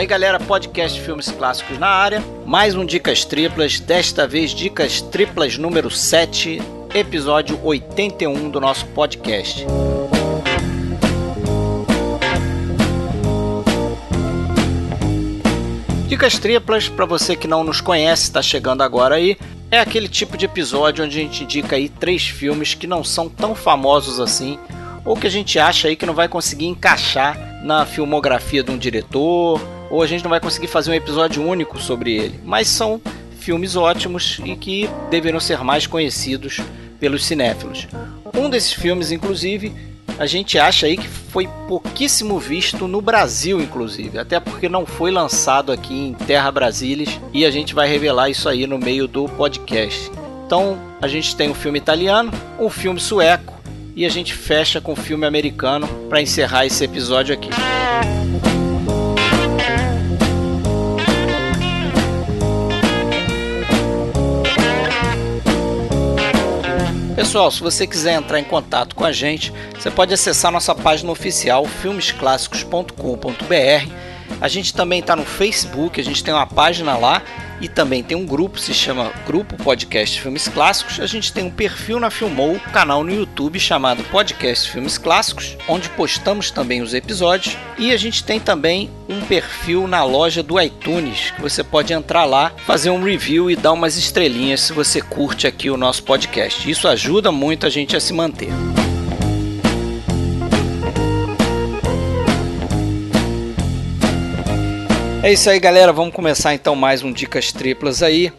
aí, galera, podcast Filmes Clássicos na área. Mais um Dicas Triplas, desta vez Dicas Triplas número 7, episódio 81 do nosso podcast. Dicas Triplas, para você que não nos conhece, está chegando agora aí, é aquele tipo de episódio onde a gente indica aí três filmes que não são tão famosos assim, ou que a gente acha aí que não vai conseguir encaixar na filmografia de um diretor, ou a gente não vai conseguir fazer um episódio único sobre ele. Mas são filmes ótimos e que deveriam ser mais conhecidos pelos cinéfilos. Um desses filmes, inclusive, a gente acha aí que foi pouquíssimo visto no Brasil, inclusive, até porque não foi lançado aqui em Terra Brasilis e a gente vai revelar isso aí no meio do podcast. Então, a gente tem um filme italiano, um filme sueco e a gente fecha com o filme americano para encerrar esse episódio aqui. Pessoal, se você quiser entrar em contato com a gente, você pode acessar nossa página oficial filmesclassicos.com.br. A gente também está no Facebook, a gente tem uma página lá e também tem um grupo, se chama Grupo Podcast Filmes Clássicos. A gente tem um perfil na Filmou, um canal no YouTube chamado Podcast Filmes Clássicos, onde postamos também os episódios. E a gente tem também um perfil na loja do iTunes, que você pode entrar lá, fazer um review e dar umas estrelinhas se você curte aqui o nosso podcast. Isso ajuda muito a gente a se manter. É isso aí, galera. Vamos começar então mais um Dicas Triplas aí.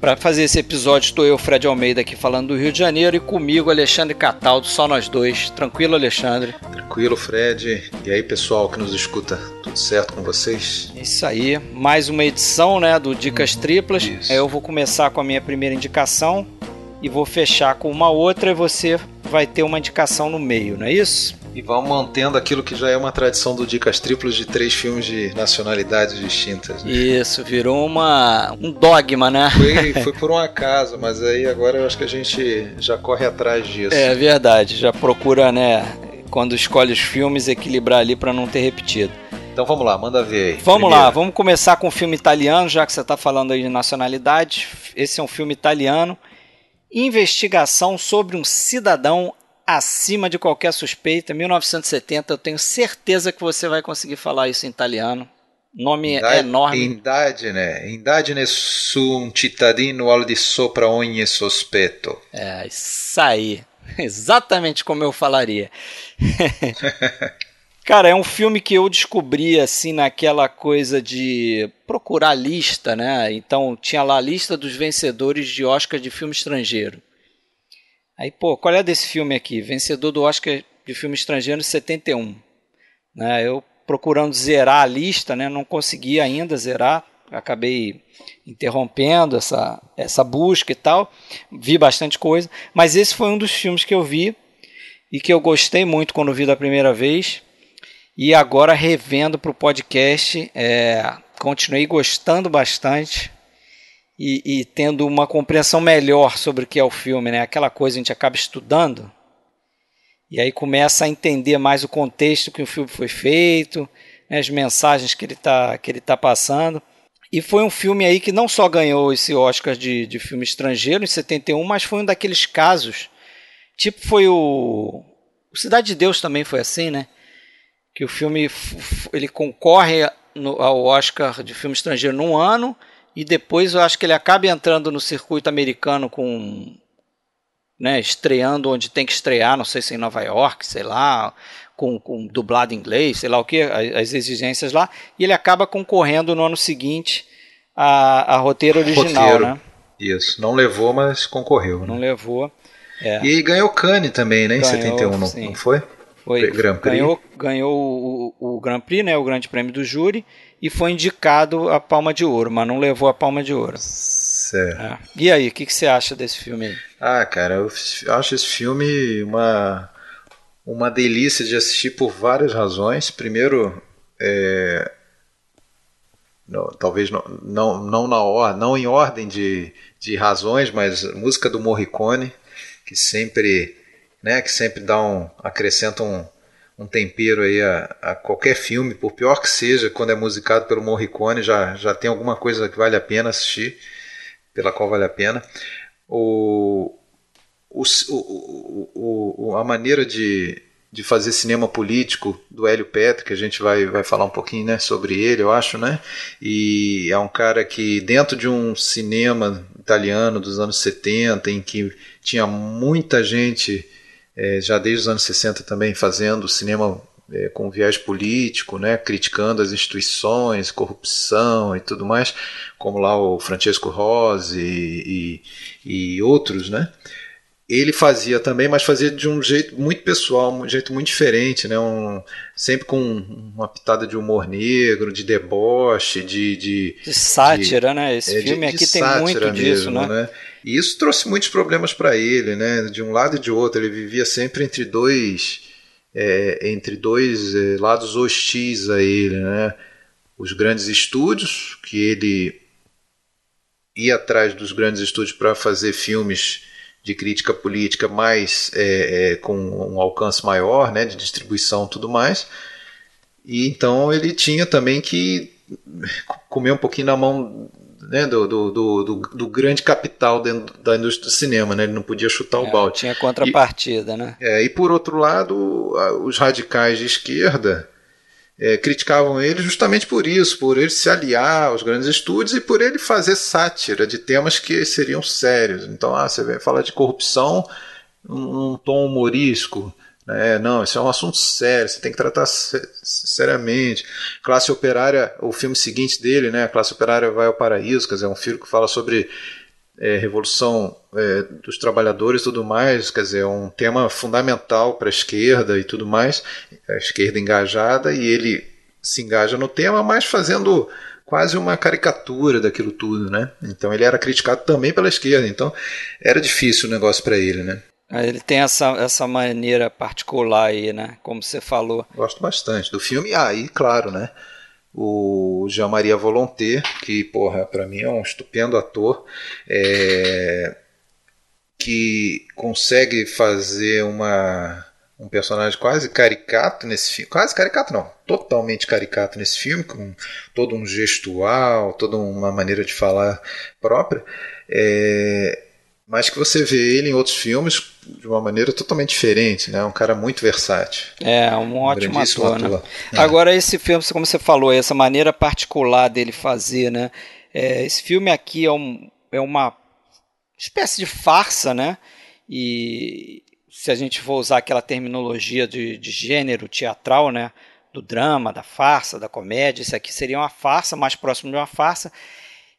Para fazer esse episódio, estou eu, Fred Almeida, aqui falando do Rio de Janeiro e comigo, Alexandre Cataldo, só nós dois. Tranquilo, Alexandre? Tranquilo, Fred. E aí, pessoal que nos escuta, tudo certo com vocês? Isso aí. Mais uma edição né, do Dicas hum, Triplas. Isso. Eu vou começar com a minha primeira indicação e vou fechar com uma outra e você vai ter uma indicação no meio, não é isso? E vão mantendo aquilo que já é uma tradição do Dicas Triplos de três filmes de nacionalidades distintas. Né? Isso, virou uma, um dogma, né? Foi, foi por um acaso, mas aí agora eu acho que a gente já corre atrás disso. É verdade, já procura, né, quando escolhe os filmes, equilibrar ali para não ter repetido. Então vamos lá, manda ver aí. Vamos Primeiro. lá, vamos começar com um filme italiano, já que você está falando aí de nacionalidade. Esse é um filme italiano. Investigação sobre um cidadão acima de qualquer suspeita, 1970. Eu tenho certeza que você vai conseguir falar isso em italiano. Nome Indagine, é enorme. Indagine, indagine su un cittadino al di sopra ogni sospetto. É, isso aí. Exatamente como eu falaria. Cara, é um filme que eu descobri assim naquela coisa de procurar lista, né? Então tinha lá a lista dos vencedores de Oscar de filme estrangeiro. Aí, pô, qual é desse filme aqui? Vencedor do Oscar de filme estrangeiro em 71. Né, eu procurando zerar a lista, né, não consegui ainda zerar, acabei interrompendo essa, essa busca e tal. Vi bastante coisa, mas esse foi um dos filmes que eu vi e que eu gostei muito quando vi da primeira vez. E agora revendo para o podcast, é, continuei gostando bastante e, e, tendo uma compreensão melhor sobre o que é o filme, né? Aquela coisa a gente acaba estudando e aí começa a entender mais o contexto que o filme foi feito, né? as mensagens que ele está que ele tá passando. E foi um filme aí que não só ganhou esse Oscar de, de filme estrangeiro em 71, mas foi um daqueles casos, tipo foi o, o Cidade de Deus também foi assim, né? Que o filme ele concorre no, ao Oscar de filme estrangeiro num ano e depois eu acho que ele acaba entrando no circuito americano com né, estreando onde tem que estrear, não sei se em Nova York, sei lá, com, com dublado em inglês, sei lá o que, as, exigências lá, e ele acaba concorrendo no ano seguinte a, a roteiro original, roteiro. né? Isso, não levou, mas concorreu. Né? Não levou. É. E ganhou Cannes também, né, em ganhou, 71, não, não foi? Foi, Grand Prix. Ganhou, ganhou o, o Grand Prix, né, o Grande Prêmio do Júri, e foi indicado a Palma de Ouro, mas não levou a Palma de Ouro. Certo. É. E aí, o que, que, você acha desse filme aí? Ah, cara, eu acho esse filme uma, uma delícia de assistir por várias razões. Primeiro, é, não, talvez não, não, não, na or, não em ordem de, de razões, mas música do Morricone, que sempre, né, que sempre dá um, acrescenta um, um tempero aí a, a, qualquer filme, por pior que seja, quando é musicado pelo Morricone, já, já tem alguma coisa que vale a pena assistir, pela qual vale a pena. O, o, o, o a maneira de, de fazer cinema político do Hélio Petri, que a gente vai, vai falar um pouquinho né, sobre ele, eu acho, né? E é um cara que, dentro de um cinema italiano dos anos 70, em que tinha muita gente, é, já desde os anos 60 também, fazendo cinema é, com viés político, né, criticando as instituições, corrupção e tudo mais, como lá o Francesco Rosi e, e, e outros, né? Ele fazia também, mas fazia de um jeito muito pessoal, um jeito muito diferente, né? Um, sempre com uma pitada de humor negro, de deboche, de. De, de sátira, de, né? Esse é, filme de, aqui tem muito mesmo, disso, né? né? E isso trouxe muitos problemas para ele, né? De um lado e de outro. Ele vivia sempre entre dois. É, entre dois é, lados hostis a ele, né? Os grandes estúdios, que ele ia atrás dos grandes estúdios para fazer filmes de crítica política mais é, é, com um alcance maior, né, de distribuição, tudo mais. E então ele tinha também que comer um pouquinho na mão né, do, do, do, do, grande capital dentro da indústria do cinema, né? Ele não podia chutar é, o balde. Tinha contrapartida, e, né? É, e por outro lado, os radicais de esquerda é, criticavam ele justamente por isso, por ele se aliar aos grandes estúdios e por ele fazer sátira de temas que seriam sérios. Então, ah, você fala de corrupção num tom humorístico. Né? Não, isso é um assunto sério, você tem que tratar seriamente. Classe Operária, o filme seguinte dele, né? Classe Operária vai ao Paraíso, quer dizer, é um filme que fala sobre é, revolução é, dos trabalhadores e tudo mais, quer dizer, é um tema fundamental para a esquerda e tudo mais, a esquerda engajada, e ele se engaja no tema, mas fazendo quase uma caricatura daquilo tudo, né? Então ele era criticado também pela esquerda, então era difícil o negócio para ele, né? É, ele tem essa, essa maneira particular aí, né? Como você falou. Gosto bastante do filme. Ah, e claro, né? O Jean-Maria Volonté, que, porra, para mim é um estupendo ator, é, que consegue fazer uma, um personagem quase caricato nesse filme, quase caricato não, totalmente caricato nesse filme, com todo um gestual, toda uma maneira de falar própria, é, mas que você vê ele em outros filmes de uma maneira totalmente diferente, né? Um cara muito versátil. É, um ótimo um ator, né? É. Agora esse filme, como você falou, essa maneira particular dele fazer, né? É, esse filme aqui é, um, é uma espécie de farsa, né? E se a gente for usar aquela terminologia de, de gênero teatral, né? Do drama, da farsa, da comédia, isso aqui seria uma farsa, mais próximo de uma farsa.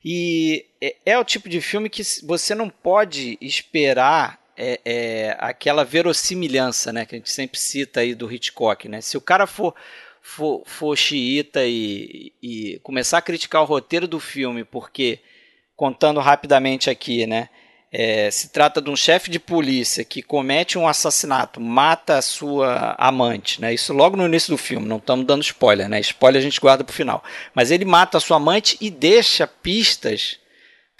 E é, é, o tipo de filme que você não pode esperar é, é, aquela verossimilhança, né, que a gente sempre cita aí do Hitchcock, né? Se o cara for for, for xiita e, e começar a criticar o roteiro do filme, porque contando rapidamente aqui, né? É, se trata de um chefe de polícia que comete um assassinato, mata a sua amante, né? Isso logo no início do filme, não estamos dando spoiler, né? Spoiler a gente guarda para o final. Mas ele mata a sua amante e deixa pistas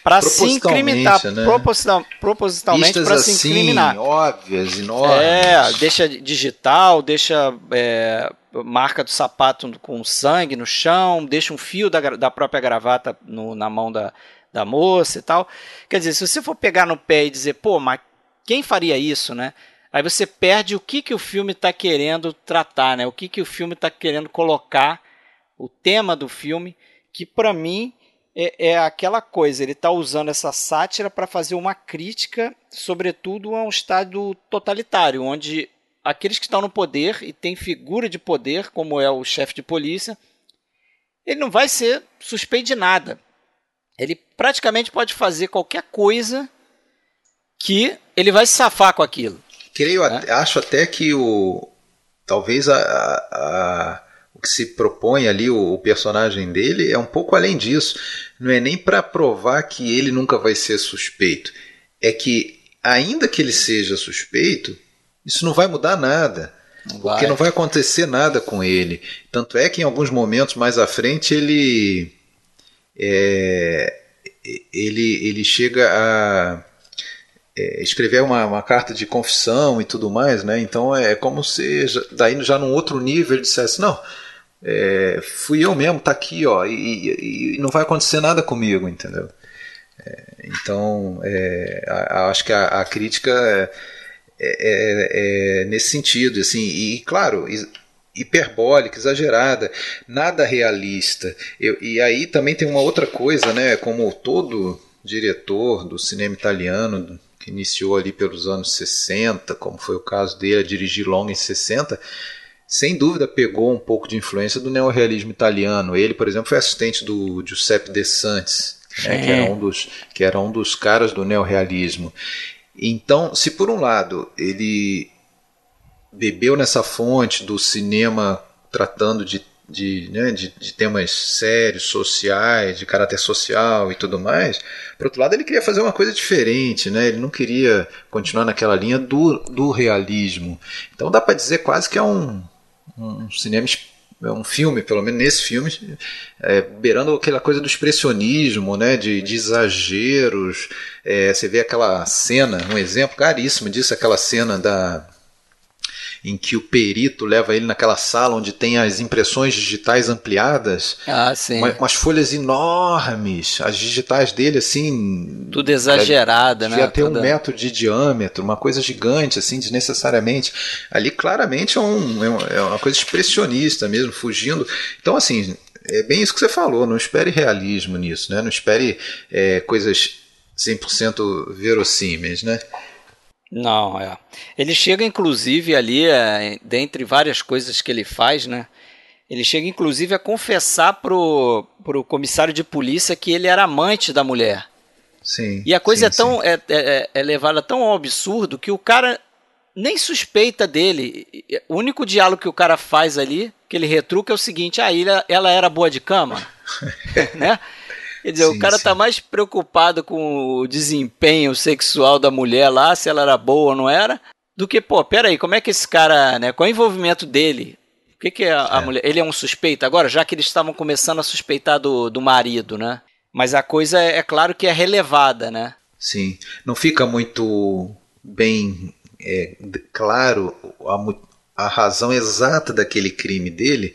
para se incriminar, né? proposital, propositalmente para se assim, incriminar. óbvias, enormes. É, deixa digital, deixa é, marca do sapato com sangue no chão, deixa um fio da, da própria gravata no, na mão da, da moça e tal. Quer dizer, se você for pegar no pé e dizer, pô, mas quem faria isso, né? Aí você perde o que, que o filme está querendo tratar, né? O que, que o filme está querendo colocar, o tema do filme, que para mim é, é, aquela coisa, ele está usando essa sátira para fazer uma crítica, sobretudo a um Estado totalitário, onde aqueles que estão no poder e têm figura de poder, como é o chefe de polícia, ele não vai ser suspeito de nada ele praticamente pode fazer qualquer coisa que ele vai se safar com aquilo. Creio, né? acho até que o talvez a, a, o que se propõe ali o, o, personagem dele é um pouco além disso. Não é nem para provar que ele nunca vai ser suspeito, é que ainda que ele seja suspeito, isso não vai mudar nada. Não porque vai. não vai acontecer nada com ele. Tanto é que em alguns momentos mais à frente ele é, ele, ele chega a. é, escrever uma, uma, carta de confissão e tudo mais, né? Então é como se daí já num outro nível ele dissesse não, é, fui eu mesmo, tá aqui, ó, e, e, não vai acontecer nada comigo, entendeu? É, então é, a, a, acho que a, a crítica é, é, nesse sentido, assim, e claro hiperbólica, exagerada, nada realista. Eu, e aí também tem uma outra coisa, né? Como todo diretor do cinema italiano que iniciou ali pelos anos 60, como foi o caso dele, a dirigir longa em 60, sem dúvida pegou um pouco de influência do neorrealismo italiano. Ele, por exemplo, foi assistente do Giuseppe De Santis, né, que, era um dos, que era um dos caras do neorrealismo. Então, se por um lado ele bebeu nessa fonte do cinema tratando de de, né, de, de, temas sérios, sociais, de caráter social e tudo mais. Por outro lado, ele queria fazer uma coisa diferente, né? ele não queria continuar naquela linha do, do realismo. Então dá para dizer quase que é um, um cinema é um filme, pelo menos nesse filme, é, beirando aquela coisa do expressionismo, né, de, de exageros. É, você vê aquela cena, um exemplo caríssimo disso, aquela cena da, em que o perito leva ele naquela sala onde tem as impressões digitais ampliadas. Ah, sim. Uma, umas folhas enormes, as digitais dele, assim. Tudo exagerada, né? Devia ter Toda... um metro de diâmetro, uma coisa gigante, assim, desnecessariamente. Ali claramente é, um, é, é uma coisa expressionista mesmo, fugindo. Então, assim, é bem isso que você falou, não espere realismo nisso, né? Não espere é, coisas 100% verossímeis, né? Não, é. Ele chega, inclusive, ali, é, dentre várias coisas que ele faz, né? Ele chega, inclusive, a confessar pro, pro comissário de polícia que ele era amante da mulher. Sim. E a coisa sim, é tão é, é, é, levada tão ao absurdo que o cara nem suspeita dele. O único diálogo que o cara faz ali, que ele retruca, é o seguinte: ah, ela, ela era boa de cama, né? Quer dizer, sim, o cara tá sim. tá mais preocupado com o desempenho sexual da mulher lá, se ela era boa ou não era, do que, pô, peraí, como é que esse cara, né, qual é o envolvimento dele? O que, que é a, é. mulher? Ele é um suspeito agora, já que eles estavam começando a suspeitar do, do marido, né? Mas a coisa é, é claro que é relevada, né? Sim. Não fica muito bem é, claro a, a razão exata daquele crime dele,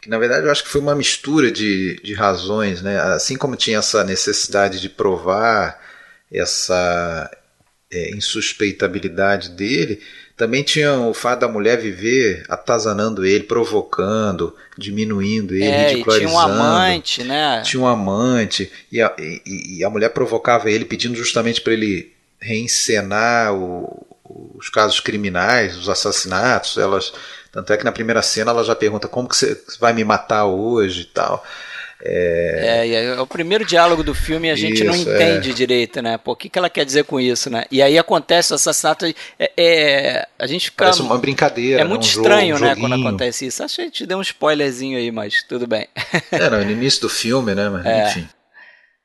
que na verdade eu acho que foi uma mistura de, de razões, né? Assim como tinha essa necessidade de provar essa é, insuspeitabilidade dele, também tinha o fato da mulher viver atazanando ele, provocando, diminuindo ele, é, ridicularizando. tinha um amante, né? Tinha um amante, e a, e, e a mulher provocava ele pedindo justamente para ele reencenar o, os casos criminais, os assassinatos, elas tanto é que na primeira cena ela já pergunta como que você vai me matar hoje e tal. É... é, é o primeiro diálogo do filme e a gente isso, não entende é. direito, né? Pô, o que, que ela quer dizer com isso, né? E aí acontece o assassinato. É, é a gente fica. Parece uma brincadeira. É muito um estranho, jogo, um né? Quando acontece isso. Acho que a gente deu um spoilerzinho aí, mas tudo bem. É, no início do filme, né? Mas, é. enfim.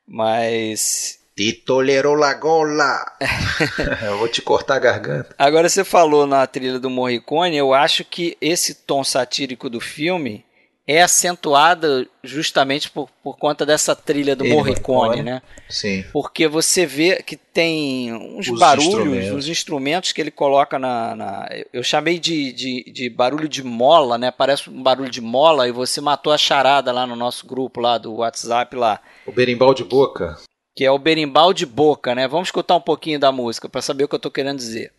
Mas te tolerou la gola. eu vou te cortar a garganta. Agora você falou na trilha do Morricone, eu acho que esse tom satírico do filme é acentuado justamente por, por conta dessa trilha do Ele Morricone, né? Sim. Porque você vê que tem uns Os barulhos, instrumentos. uns instrumentos que ele coloca na. na eu chamei de, de, de, barulho de mola, né? Parece um barulho de mola e você matou a charada lá no nosso grupo lá do WhatsApp lá. O berimbau de boca que é o berimbau de boca, né? Vamos escutar um pouquinho da música para saber o que eu tô querendo dizer.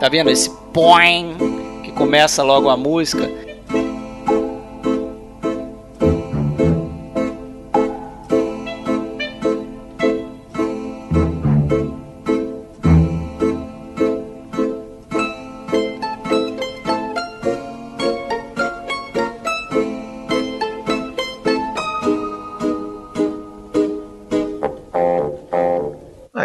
Tá vendo esse poing que começa logo a música?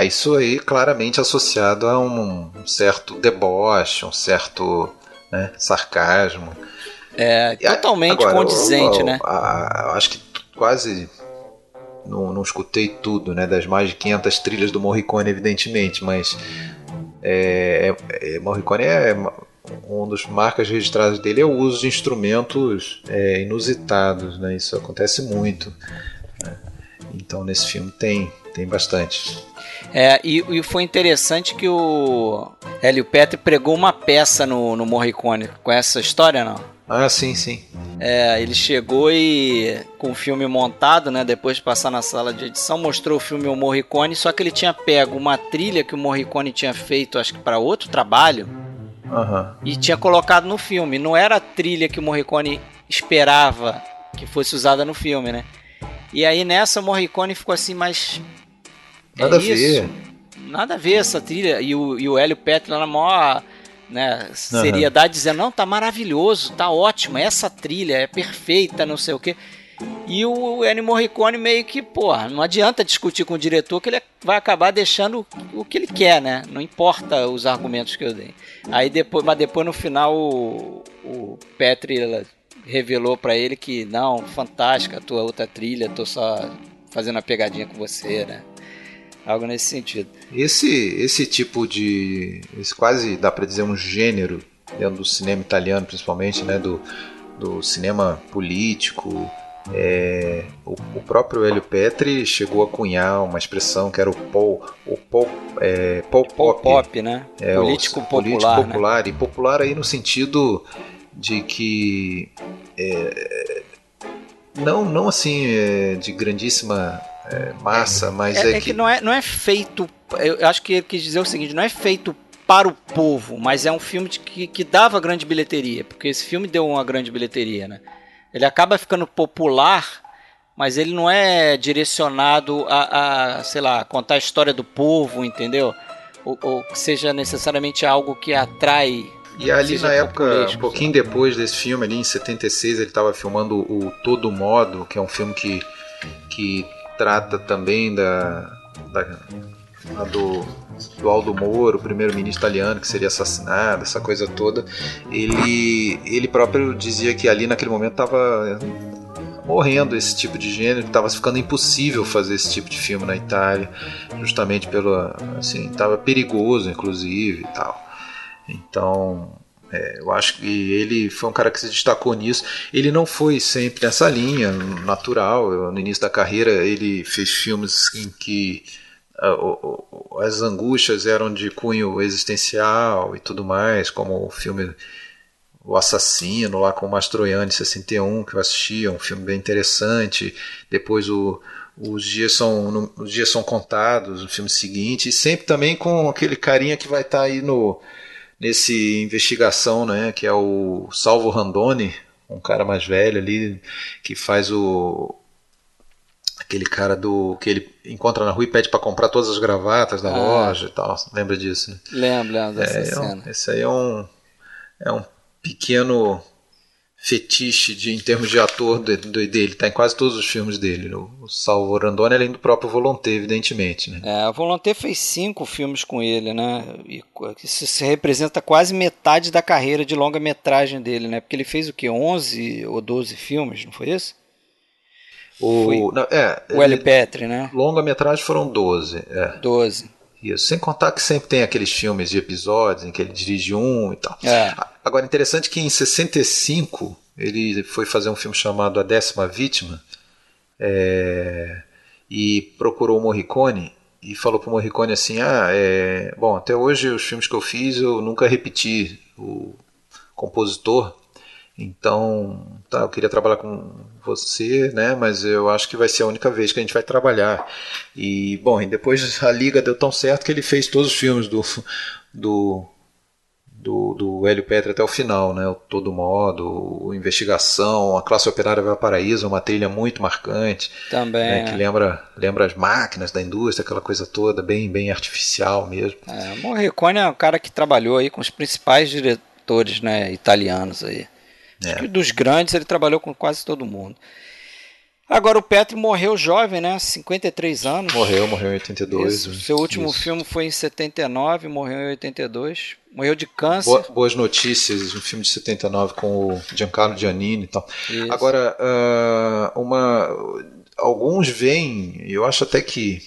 Isso aí claramente associado a um certo deboche, um certo né, sarcasmo. É, totalmente Agora, condizente, eu, eu, né? eu acho que quase não, não, escutei tudo, né? Das mais de 500 trilhas do Morricone, evidentemente, mas é, é, é Morricone é um dos marcas registradas dele é o uso de instrumentos é, inusitados, né? Isso acontece muito. Né? Então nesse filme tem tem bastante. É, e, e, foi interessante que o Hélio Petri pregou uma peça no, no Morricone. Com essa história, não? Ah, sim, sim. É, ele chegou e com o filme montado, né, depois de passar na sala de edição, mostrou o filme ao Morricone, só que ele tinha pego uma trilha que o Morricone tinha feito, acho que para outro trabalho, uhum. e tinha colocado no filme. Não era a trilha que o Morricone esperava que fosse usada no filme, né? E aí nessa o Morricone ficou assim, mas Nada é a ver. Nada a ver essa trilha. E o, e o Hélio Petri na maior né, seriedade uhum. dizendo, não, tá maravilhoso, tá ótimo, essa trilha é perfeita, não sei o que. E o Ennio Morricone meio que, porra, não adianta discutir com o diretor que ele vai acabar deixando o que ele quer, né? Não importa os argumentos que eu dei. Aí depois, mas depois no final o, o Petri revelou para ele que não, fantástica a tua outra trilha, tô só fazendo a pegadinha com você, né? Algo nesse sentido. Esse, esse tipo de. Esse quase dá para dizer um gênero dentro do cinema italiano, principalmente, né? Do, do cinema político. É, o, o, próprio Hélio Petri chegou a cunhar uma expressão que era o Paul, o Paul, é, Paul Pop, pop, né? É, político popular, político popular né? e popular aí no sentido de que é, não não assim é, de grandíssima é, massa, mas é, é, é que... que... não é não é feito. Eu acho que ele quis dizer o seguinte: não é feito para o povo, mas é um filme que, que dava grande bilheteria, porque esse filme deu uma grande bilheteria, né? Ele acaba ficando popular, mas ele não é direcionado a, a sei lá, contar a história do povo, entendeu? Ou, ou que seja necessariamente algo que atrai e ali na época, um pouquinho depois desse filme, ali em 76, ele estava filmando o Todo Modo, que é um filme que, que trata também da, da do, do Aldo Moro, primeiro-ministro italiano que seria assassinado, essa coisa toda. Ele, ele próprio dizia que ali naquele momento estava morrendo esse tipo de gênero, estava ficando impossível fazer esse tipo de filme na Itália, justamente pelo assim, estava perigoso inclusive e tal. Então, é, eu acho que ele foi um cara que se destacou nisso. Ele não foi sempre nessa linha natural. No início da carreira, ele fez filmes em que uh, as angústias eram de cunho existencial e tudo mais, como o filme O Assassino, lá com o Mastroianni, 61, que eu assisti, é um filme bem interessante. Depois o os dias são os dias são contados no filme seguinte e sempre também com aquele carinha que vai estar tá aí no nesse investigação, né, que é o Salvo Randoni, um cara mais velho ali que faz o aquele cara do que ele encontra na rua e pede para comprar todas as gravatas da ah. loja e tal. Lembra disso? Né? Lembro, lembro dessa é, cena. É um, esse aí é um é um pequeno fetiche de, em termos de ator de, dele, tá em quase todos os filmes dele. O Salvo Randoni, além do próprio Volonté, evidentemente. Né? É, o Volonté fez cinco filmes com ele, né? E isso se representa quase metade da carreira de longa-metragem dele, né? Porque ele fez o que? 11 ou 12 filmes, não foi isso? O, foi não, é, o L. Petri, né? Longa-metragem foram 12. É. 12. Isso, sem contar que sempre tem aqueles filmes de episódios em que ele dirige um e tal. É. Agora, interessante que em 65 ele foi fazer um filme chamado A Décima Vítima é, e procurou o Morricone e falou para o Morricone assim: Ah, é, bom, até hoje os filmes que eu fiz eu nunca repeti o compositor, então tá, eu queria trabalhar com você, né? Mas eu acho que vai ser a única vez que a gente vai trabalhar. E bom, e depois a liga deu tão certo que ele fez todos os filmes do do do, do Hélio Petri até o final, né? O Todo Modo, o Investigação, a Classe Operária Valparaíso, uma trilha muito marcante. Também. Né? Que lembra, lembra as máquinas da indústria, aquela coisa toda, bem, bem artificial mesmo. É, o Morricone é um cara que trabalhou aí com os principais diretores né, italianos aí. É. Dos grandes ele trabalhou com quase todo mundo. Agora o Petri morreu jovem, né? 53 anos. Morreu, morreu em 82. Isso. Seu último Isso. filme foi em 79, morreu em 82. Morreu de câncer. Boa, boas notícias, um filme de 79 com o Giancarlo Giannini e tal. Isso. Agora, uh, uma, alguns veem, eu acho até que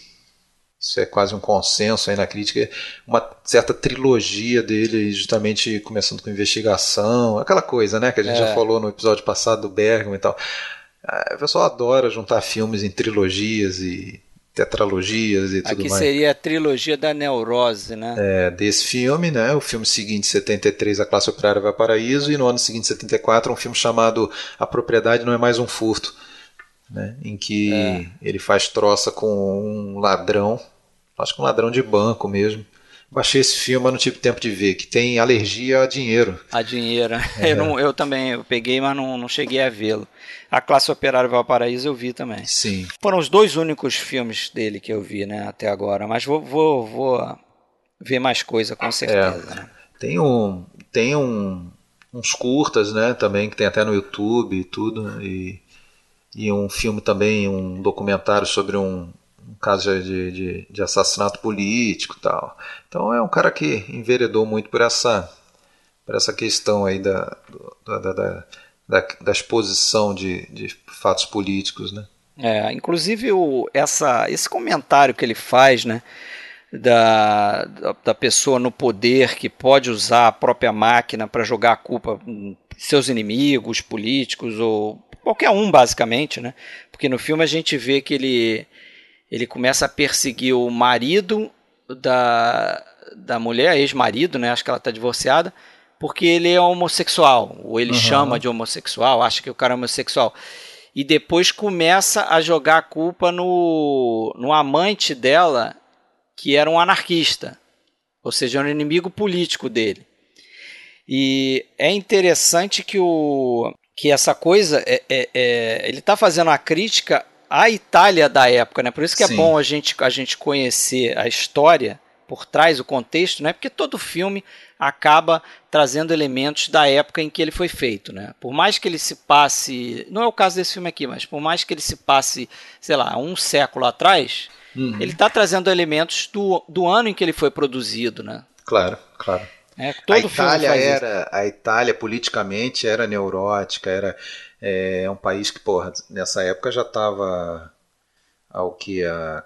isso é quase um consenso aí na crítica, uma certa trilogia dele, justamente começando com investigação, aquela coisa, né, que a gente é. já falou no episódio passado do Bergman e tal. Ah, o pessoal adora juntar filmes em trilogias e tetralogias e tudo Aqui mais. seria a trilogia da neurose, né? É, desse filme, né? O filme seguinte, 73, A Classe Operária vai ao Paraíso, e no ano seguinte, 74, um filme chamado A Propriedade Não é Mais um Furto, né? Em que É. ele faz troça com um ladrão, acho que um ladrão de banco mesmo. Baixei esse filme, mas não tive tempo de ver, que tem alergia a dinheiro. A dinheiro. É. Eu, não- eu também eu peguei, mas não, não cheguei a vê-lo. A Classe Operária Valparaíso eu vi também. Sim. Foram os dois únicos filmes dele que eu vi, né, até agora. Mas vou, vou, vou ver mais coisa, com certeza. né? Tem um. Tem um, uns curtas, né? Também, que tem até no YouTube e tudo. E, e um filme também, um documentário sobre um caso de, de, de assassinato político tal. Então é um cara que enveredou muito por essa, por essa questão aí da, da, da, da, da, exposição de, de fatos políticos, né? É, inclusive o, essa, esse comentário que ele faz, né, da, da, da pessoa no poder que pode usar a própria máquina para jogar a culpa em seus inimigos políticos ou qualquer um basicamente, né? Porque no filme a gente vê que ele ele começa a perseguir o marido da, da mulher, ex-marido, né? Acho que ela está divorciada, porque ele é homossexual, ou ele Uhum. chama de homossexual, acha que o cara é homossexual. E depois começa a jogar a culpa no, no amante dela, que era um anarquista, ou seja, um inimigo político dele. E é interessante que, o, que essa coisa, é, é- é- ele está fazendo a crítica à Itália da época, né? Por isso que Sim. é bom a gente, a gente conhecer a história por trás, o contexto, né? Porque todo filme acaba trazendo elementos da época em que ele foi feito, né? Por mais que ele se passe, não é o caso desse filme aqui, mas por mais que ele se passe, sei lá, um século atrás, Uhum. ele está trazendo elementos do, do ano em que ele foi produzido, né? Claro, claro. É, a Itália faz isso. era a Itália politicamente era neurótica era é, um país que porra, nessa época já estava ao que há,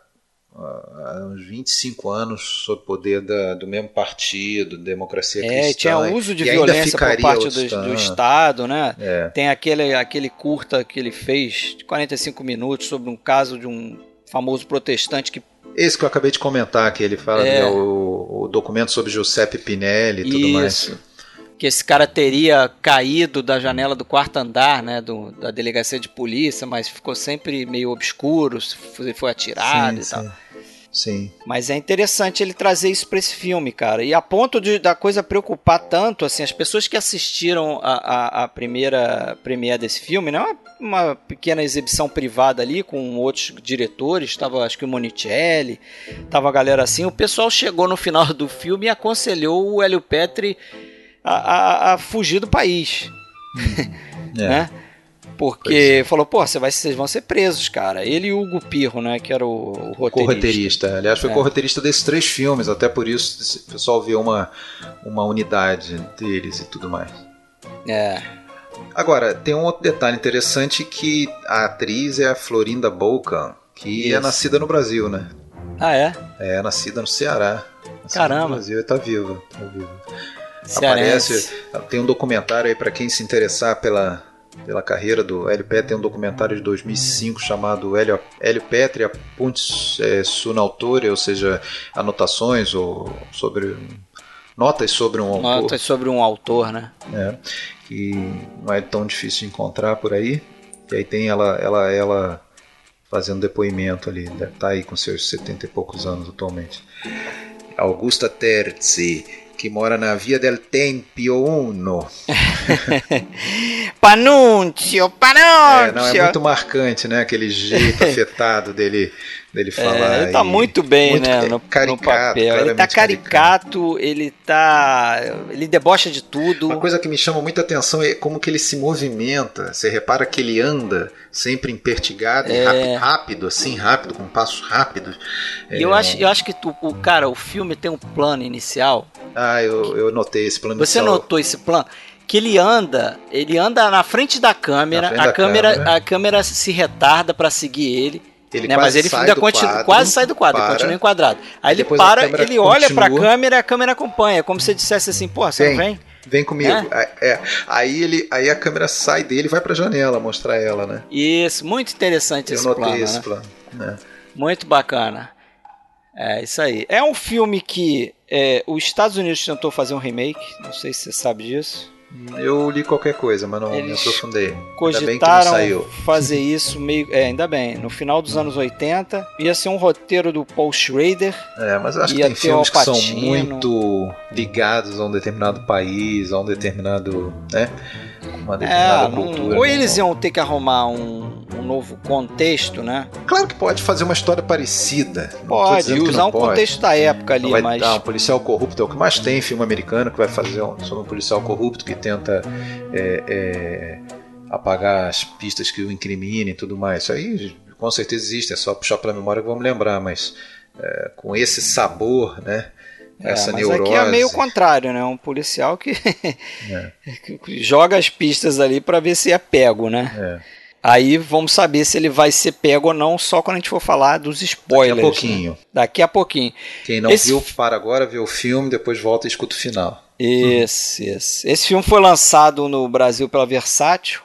há uns 25 anos sob poder da- do mesmo partido democracia É, cristã tinha uso de violência por parte do, do. Estado, né? É. Tem aquele, aquele curta que ele fez de 45 minutos sobre um caso de um famoso protestante que esse que eu acabei de comentar que ele fala É. né, o, documento sobre Giuseppe Pinelli e tudo mais Isso. que esse cara teria caído da janela do quarto andar, né, do, da delegacia de polícia, mas ficou sempre meio obscuro, se foi, foi atirado sim, e tal. sim. Sim Mas é interessante ele trazer isso para esse filme, cara. E a ponto de, da coisa preocupar tanto, assim, as pessoas que assistiram a, a, a primeira premiere desse filme, né? Uma, uma pequena exibição privada ali com outros diretores, estava acho que o Monicelli, tava a galera assim. O pessoal chegou no final do filme e aconselhou o Hélio Petri a, a, a fugir do país, É. né? Porque falou, pô, você vai, vocês vão ser presos, cara. Ele e o Hugo Pirro, né? Que era o, o roteirista. Co-roteirista. Aliás, foi É. co-roteirista desses três filmes, até por isso o pessoal vê uma, uma unidade deles e tudo mais. É. Agora, tem um outro detalhe interessante que a atriz é a Florinda Bolkan, que é Isso. nascida no Brasil, né? Ah, é? É nascida no Ceará. Nascida Caramba. No Brasil e tá viva. Tá viva. Cearense. Aparece, tem um documentário aí para quem se interessar pela, pela carreira do Hélio Petri, tem um documentário de 2005 chamado Hélio, Hélio Petri, a Puntes é, Sunautore, ou seja, anotações ou sobre notas sobre um autor, Notas sobre um autor, né? né, que não é tão difícil de encontrar por aí. E aí tem ela, ela, ela fazendo depoimento ali, deve estar aí com seus 70 e poucos anos atualmente. Augusta Terzi, que mora na Via del Tempio 1. Panúncio, É, Panúncio! não, é muito marcante, né? Aquele jeito afetado dele, dele falar. É, ele tá e- muito bem, muito né, no, no caricato, papel. Ele tá claramente caricato, ele tá. Ele debocha de tudo. Uma coisa que me chama muita atenção é como que ele se movimenta. Você repara que ele anda sempre impertigado, e É. rápido, rápido, assim, rápido, com passos rápidos. Eu, acho, eu acho que tu, o cara, o filme tem um plano inicial. Ah, eu, eu notei esse plano Você inicial. notou esse plano? Que ele anda, ele anda na frente da câmera, frente a da câmera, câmera. a câmera se retarda pra seguir ele. Ele né? Mas ele ainda continua, quadro, quase sai do quadro, para. continua enquadrado. Aí ele a para, ele olha pra continua. câmera e a câmera acompanha. Como se dissesse assim, pô, você não Vem. vem? Vem comigo. É, aí, ele, aí a câmera sai dele e vai pra janela mostrar ela, né? Isso, muito interessante Eu esse notei plano. esse né? plano. né? Muito bacana. É isso aí. É um filme que é, os Estados Unidos tentou fazer um remake. Não sei se você sabe disso. Eu li qualquer coisa, mas não Eles me aprofundei. Cogitaram fazer isso meio. É, ainda bem. No final dos anos 80, ia ser um roteiro do Paul Schrader. É, mas eu acho que tem filmes que são muito ligados a um determinado país, a um determinado. né? Uma determinada é, cultura. Ou né? eles iam ter que arrumar um, um, novo contexto, né? Claro que pode fazer uma história parecida. Pode, usar um pode. contexto da época ali, vai mas. Um policial corrupto é o que mais tem filme americano que vai fazer um, sobre um policial corrupto que tenta. É, é, apagar as pistas que o incriminem e tudo mais. Isso aí com certeza existe, é só puxar pela memória que vamos lembrar, mas é, com esse sabor, né? É, essa mas neurose. aqui é meio contrário, né? Um policial que, é. que joga as pistas ali para ver se é pego, né? É. Aí vamos saber se ele vai ser pego ou não só quando a gente for falar dos spoilers. Daqui a pouquinho. Né? Daqui a pouquinho. Quem não Esse... viu, para agora, vê o filme, depois volta e escuta o final. Esse, hum. esse. Esse filme foi lançado no Brasil pela Versátil.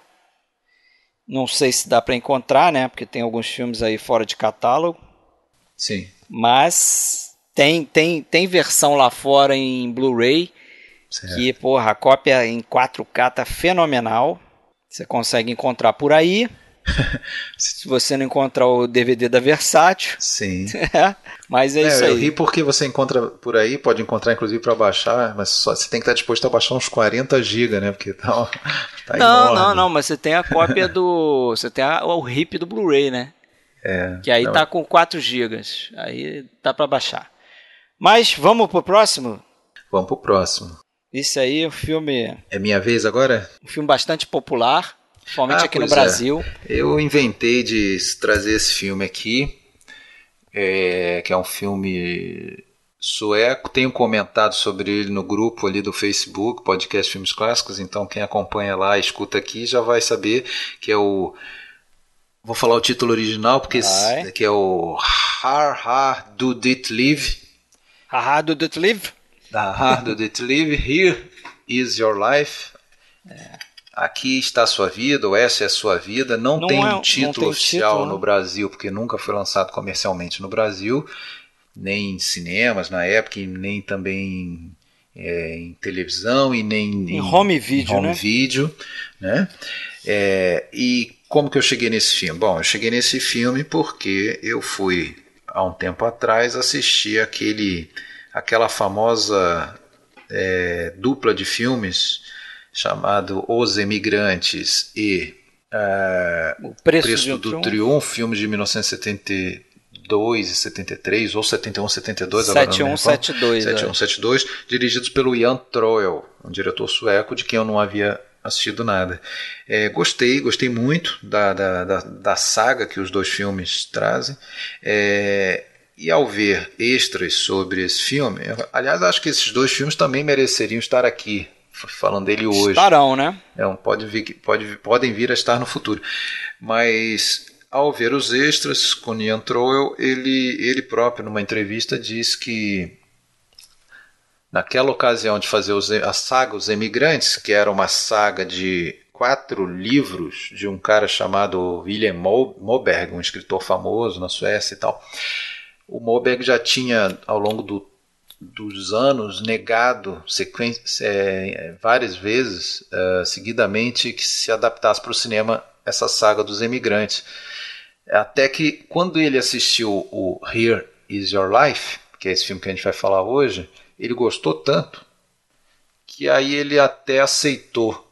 Não sei se dá para encontrar, né? Porque tem alguns filmes aí fora de catálogo. Sim. Mas tem, tem, tem versão lá fora em Blu-ray. Que, porra, a cópia em 4K tá fenomenal. Você consegue encontrar por aí. Se você não encontrar o DVD da Versátil. Sim. É, mas é, é, isso aí. Eu ri porque você encontra por aí, pode encontrar inclusive para baixar, mas só, você tem que estar disposto a baixar uns 40 GB, né? Porque tá, tá Não, enorme. não, não, mas você tem a cópia do. Você tem a, o RIP do Blu-ray, né? É, que aí não. tá com 4 GB. Aí dá para baixar. Mas vamos pro próximo? Vamos pro próximo. Isso aí, um filme. É minha vez agora? Um filme bastante popular, principalmente ah, aqui no Brasil. É. Eu inventei de trazer esse filme aqui, é, que é um filme sueco. Tenho comentado sobre ele no grupo ali do Facebook, Podcast Filmes Clássicos. Então, quem acompanha lá, escuta aqui, já vai saber que é o. Vou falar o título original, porque esse, que é o Har Har Do Dit Live Haha, do it live? Haha, do it live? Here is your life. É. Aqui está a sua vida, ou essa é a sua vida. Não, não tem é, um título tem oficial título, no Brasil, porque nunca foi lançado comercialmente no Brasil, nem em cinemas na época, nem também é, em televisão, e nem em, em home video. Em home né? video né? É, e como que eu cheguei nesse filme? Bom, eu cheguei nesse filme porque eu fui há um tempo atrás, assisti aquele, aquela famosa é, dupla de filmes chamado Os Emigrantes e é, O Preço, Preço do Triunfo. Triunfo, filmes de 1972 e 73, ou 71, 72, 71, 72, 71, 72, dirigidos pelo Jan Troell, um diretor sueco de quem eu não havia assistido nada. É, gostei, gostei muito da, da, da, da, saga que os dois filmes trazem. É, e ao ver extras sobre esse filme, aliás, acho que esses dois filmes também mereceriam estar aqui, falando dele hoje. Estarão, né? É, pode vir, pode, podem vir a estar no futuro. Mas ao ver os extras com Ian Troell, ele, ele próprio, numa entrevista, diz que naquela ocasião de fazer a saga Os Emigrantes, que era uma saga de quatro livros de um cara chamado William Moberg, um escritor famoso na Suécia e tal. O Moberg já tinha, ao longo do, dos anos, negado é, várias vezes, uh, seguidamente, que se adaptasse para o cinema essa saga dos emigrantes. Até que, quando ele assistiu o Here Is Your Life, que é esse filme que a gente vai falar hoje, ele gostou tanto que aí ele até aceitou,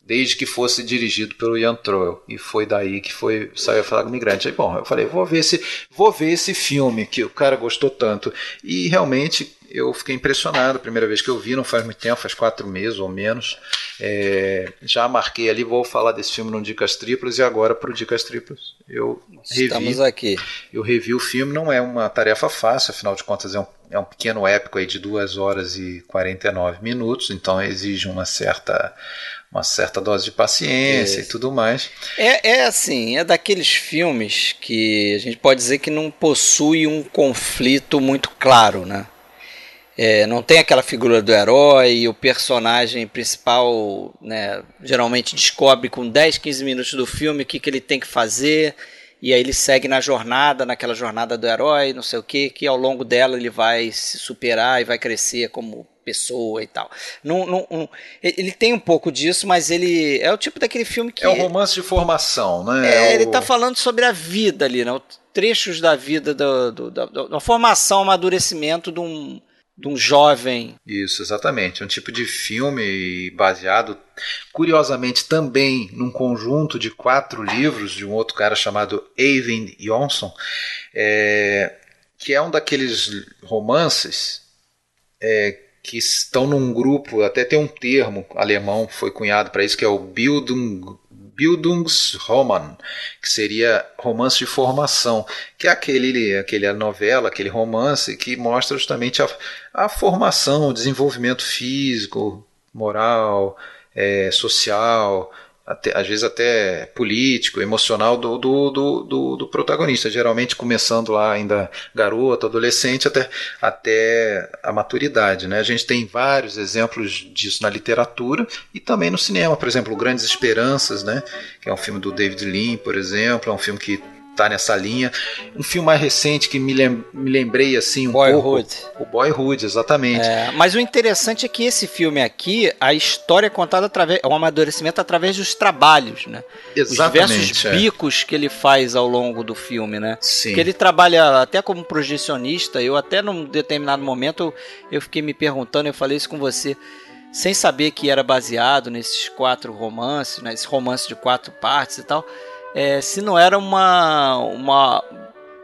desde que fosse dirigido pelo Ian Troell. E foi daí que foi saiu a falar com o migrante. Aí, bom, eu falei, vou ver esse, vou ver esse filme que o cara gostou tanto. E realmente eu fiquei impressionado. A primeira vez que eu vi, não faz muito tempo, faz quatro meses ou menos. É, já marquei ali, vou falar desse filme no Dicas Triplas e agora para o Dicas Triplas eu Estamos revi, aqui. Eu revi o filme, não é uma tarefa fácil, afinal de contas é um, é um pequeno épico aí de 2 horas e 49 minutos, então exige uma certa uma certa dose de paciência é. e tudo mais. É, é assim, é daqueles filmes que a gente pode dizer que não possui um conflito muito claro, né? É, não tem aquela figura do herói e o personagem principal né, geralmente descobre com 10, 15 minutos do filme o que, que ele tem que fazer e aí ele segue na jornada, naquela jornada do herói, não sei o que, que ao longo dela ele vai se superar e vai crescer como pessoa e tal. Não, não, não, ele tem um pouco disso, mas ele é o tipo daquele filme que. É um romance de formação, né? É, é ele está falando sobre a vida ali, né? Trechos da vida, do, do, da, da formação, amadurecimento de um, de um jovem. Isso, exatamente. É um tipo de filme baseado, curiosamente, também num conjunto de quatro livros de um outro cara chamado Eivind Jonsson, é, que é um daqueles romances é, que estão num grupo, até tem um termo alemão foi cunhado para isso, que é o Bildung, Bildungsroman, que seria romance de formação, que é aquele, aquele novela, aquele romance que mostra justamente a, a formação, o desenvolvimento físico, moral, é, social, até, às vezes até político, emocional do, do, do, do, protagonista, geralmente começando lá ainda garoto, adolescente, até, até a maturidade. Né? A gente tem vários exemplos disso na literatura e também no cinema, por exemplo, Grandes Esperanças, né? que é um filme do David Lean, por exemplo, é um filme que tá nessa linha. Um filme mais recente que me, lem me lembrei assim um Boyhood. pouco. O Boyhood, exatamente. É, mas o interessante é que esse filme aqui, a história é contada através, é um amadurecimento através dos trabalhos, né? Exatamente. Os diversos é. bicos que ele faz ao longo do filme, né? Sim. Que ele trabalha até como projecionista. Eu até num determinado momento eu fiquei me perguntando, eu falei isso com você sem saber que era baseado nesses quatro romances, né, esse romance de quatro partes e tal é, se não era uma, uma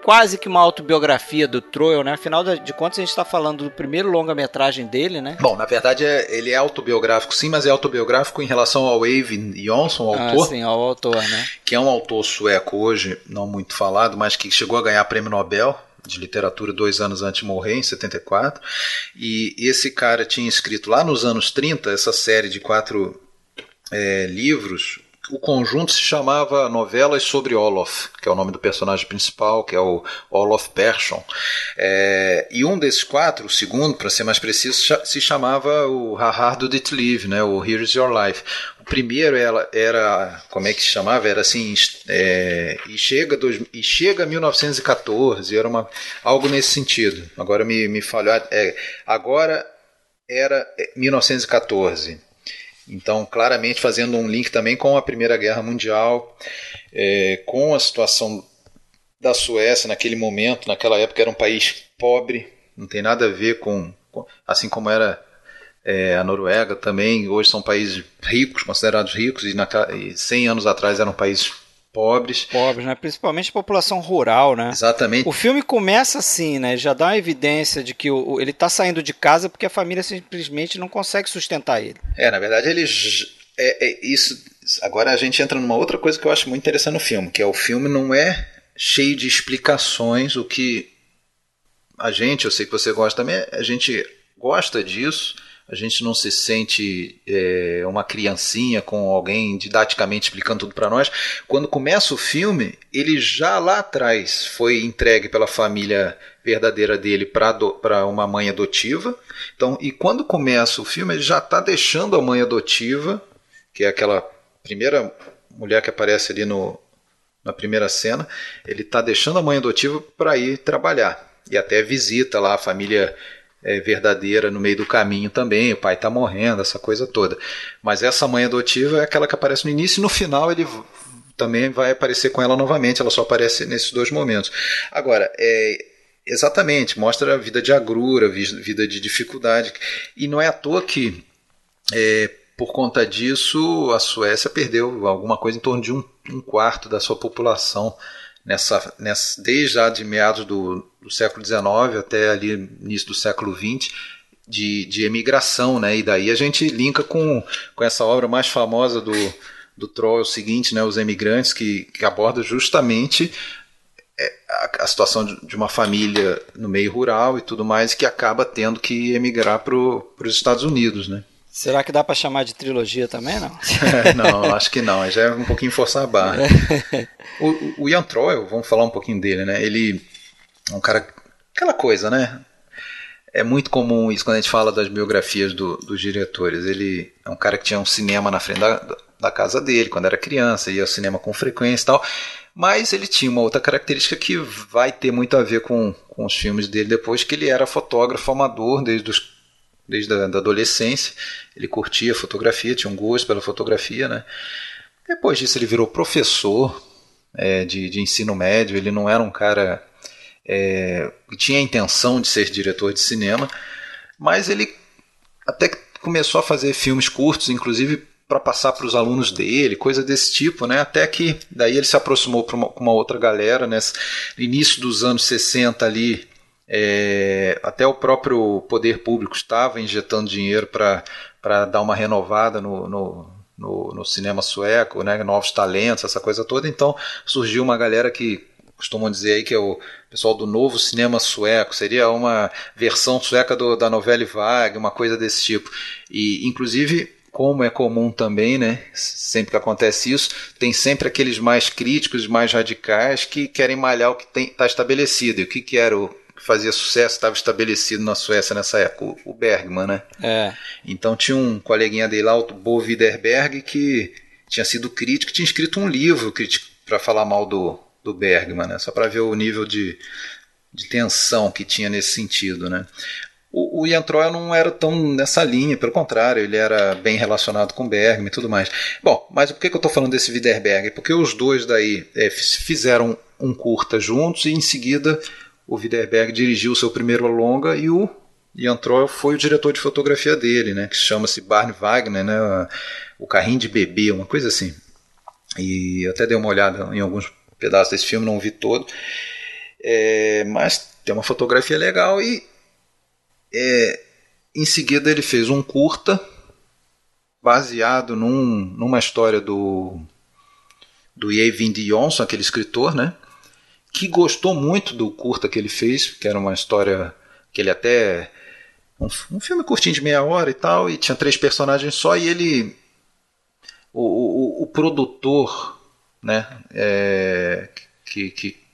quase que uma autobiografia do Troil, né? Afinal de contas, a gente está falando do primeiro longa-metragem dele, né? Bom, na verdade é, ele é autobiográfico, sim, mas é autobiográfico em relação ao Eivind Jonsson, o autor. Ah, sim, ao autor, né? Que é um autor sueco hoje, não muito falado, mas que chegou a ganhar prêmio Nobel de literatura dois anos antes de morrer, em 74. E esse cara tinha escrito lá nos anos 30 essa série de quatro é, livros o conjunto se chamava Novelas sobre Olof, que é o nome do personagem principal, que é o Olof Persson. É, e um desses quatro, o segundo, para ser mais preciso, se chamava o Hard It Live, né, o Here's Your Life. O primeiro era, era como é que se chamava? Era assim, é, e, chega dois, e chega 1914, era uma, algo nesse sentido. Agora me, me falhou. É, agora era 1914 então, claramente fazendo um link também com a Primeira Guerra Mundial, é, com a situação da Suécia naquele momento, naquela época era um país pobre, não tem nada a ver com, com assim como era é, a Noruega também, hoje são países ricos, considerados ricos, e, na, e 100 anos atrás eram países pobres. Pobres, né? Principalmente a população rural, né? Exatamente. O filme começa assim, né? Já dá uma evidência de que o, ele está saindo de casa porque a família simplesmente não consegue sustentar ele. É, na verdade ele é, é, isso. Agora a gente entra numa outra coisa que eu acho muito interessante no filme, que é o filme não é cheio de explicações, o que a gente, eu sei que você gosta também, a gente gosta disso a gente não se sente é, uma criancinha com alguém didaticamente explicando tudo para nós. Quando começa o filme, ele já lá atrás foi entregue pela família verdadeira dele para uma mãe adotiva. Então, e quando começa o filme, ele já está deixando a mãe adotiva, que é aquela primeira mulher que aparece ali no, na primeira cena, ele está deixando a mãe adotiva para ir trabalhar. E até visita lá a família é, verdadeira no meio do caminho também, o pai está morrendo, essa coisa toda. Mas essa mãe adotiva é aquela que aparece no início e no final ele também vai aparecer com ela novamente, ela só aparece nesses dois momentos. Agora, é, exatamente, mostra a vida de agrura, vida de dificuldade. E não é à toa que, é, por conta disso, a Suécia perdeu alguma coisa em torno de um, um quarto da sua população nessa, nessa desde já de meados do, do século XIX até ali início do século XX de, de emigração, né? E daí a gente linka com, com essa obra mais famosa do, do Troll, o seguinte, né? Os Emigrantes, que, que aborda justamente é, a, a situação de, de, uma família no meio rural e tudo mais que acaba tendo que emigrar para os Estados Unidos, né? Será que dá para chamar de trilogia também, não? não, acho que não. Já é um pouquinho forçar a barra. o, o Ian Troy, vamos falar um pouquinho dele, né? Ele é um cara... Aquela coisa, né? É muito comum isso quando a gente fala das biografias do, dos diretores. Ele é um cara que tinha um cinema na frente da, da casa dele, quando era criança, ia ao cinema com frequência e tal. Mas ele tinha uma outra característica que vai ter muito a ver com, com os filmes dele depois, que ele era fotógrafo amador desde, os, desde a da adolescência. Ele curtia fotografia, tinha um gosto pela fotografia, né? Depois disso ele virou professor é, de, de ensino médio, ele não era um cara é, tinha a intenção de ser diretor de cinema, mas ele até começou a fazer filmes curtos, inclusive para passar para os alunos dele, coisa desse tipo, né? Até que daí ele se aproximou com uma, uma, outra galera, né? No início dos anos 60 ali, é, até o próprio poder público estava injetando dinheiro para dar uma renovada no, no, no, no, cinema sueco, né? Novos talentos, essa coisa toda. Então surgiu uma galera que costumam dizer aí que é o pessoal do novo cinema sueco, seria uma versão sueca do, da novela Vague, uma coisa desse tipo. E inclusive como é comum também, né? Sempre que acontece isso, tem sempre aqueles mais críticos, mais radicais que querem malhar o que está estabelecido. E o que, que era o que fazia sucesso estava estabelecido na Suécia nessa época? O, Bergman, né? É. Então tinha um coleguinha dele lá, o Bo Widerberg, que tinha sido crítico, tinha escrito um livro para falar mal do, do Bergman, né? Só para ver o nível de, de tensão que tinha nesse sentido, né? O, o Ian Troy não era tão nessa linha, pelo contrário, ele era bem relacionado com Bergman e tudo mais. Bom, mas por que, que eu estou falando desse Widerberg? Porque os dois daí é, fizeram um curta juntos e em seguida o Widerberg dirigiu seu primeiro longa e o Ian Troy foi o diretor de fotografia dele, né, que chama-se Barney Wagner, né, o carrinho de bebê, uma coisa assim. E eu até dei uma olhada em alguns pedaços desse filme, não vi todo. É, mas tem uma fotografia legal e é, em seguida ele fez um curta baseado num, numa história do do Eyvind Jonsson, aquele escritor, né? Que gostou muito do curta que ele fez, que era uma história que ele até um, um filme curtinho de meia hora e tal, e tinha três personagens só, e ele o, o, o produtor, né? É, que, que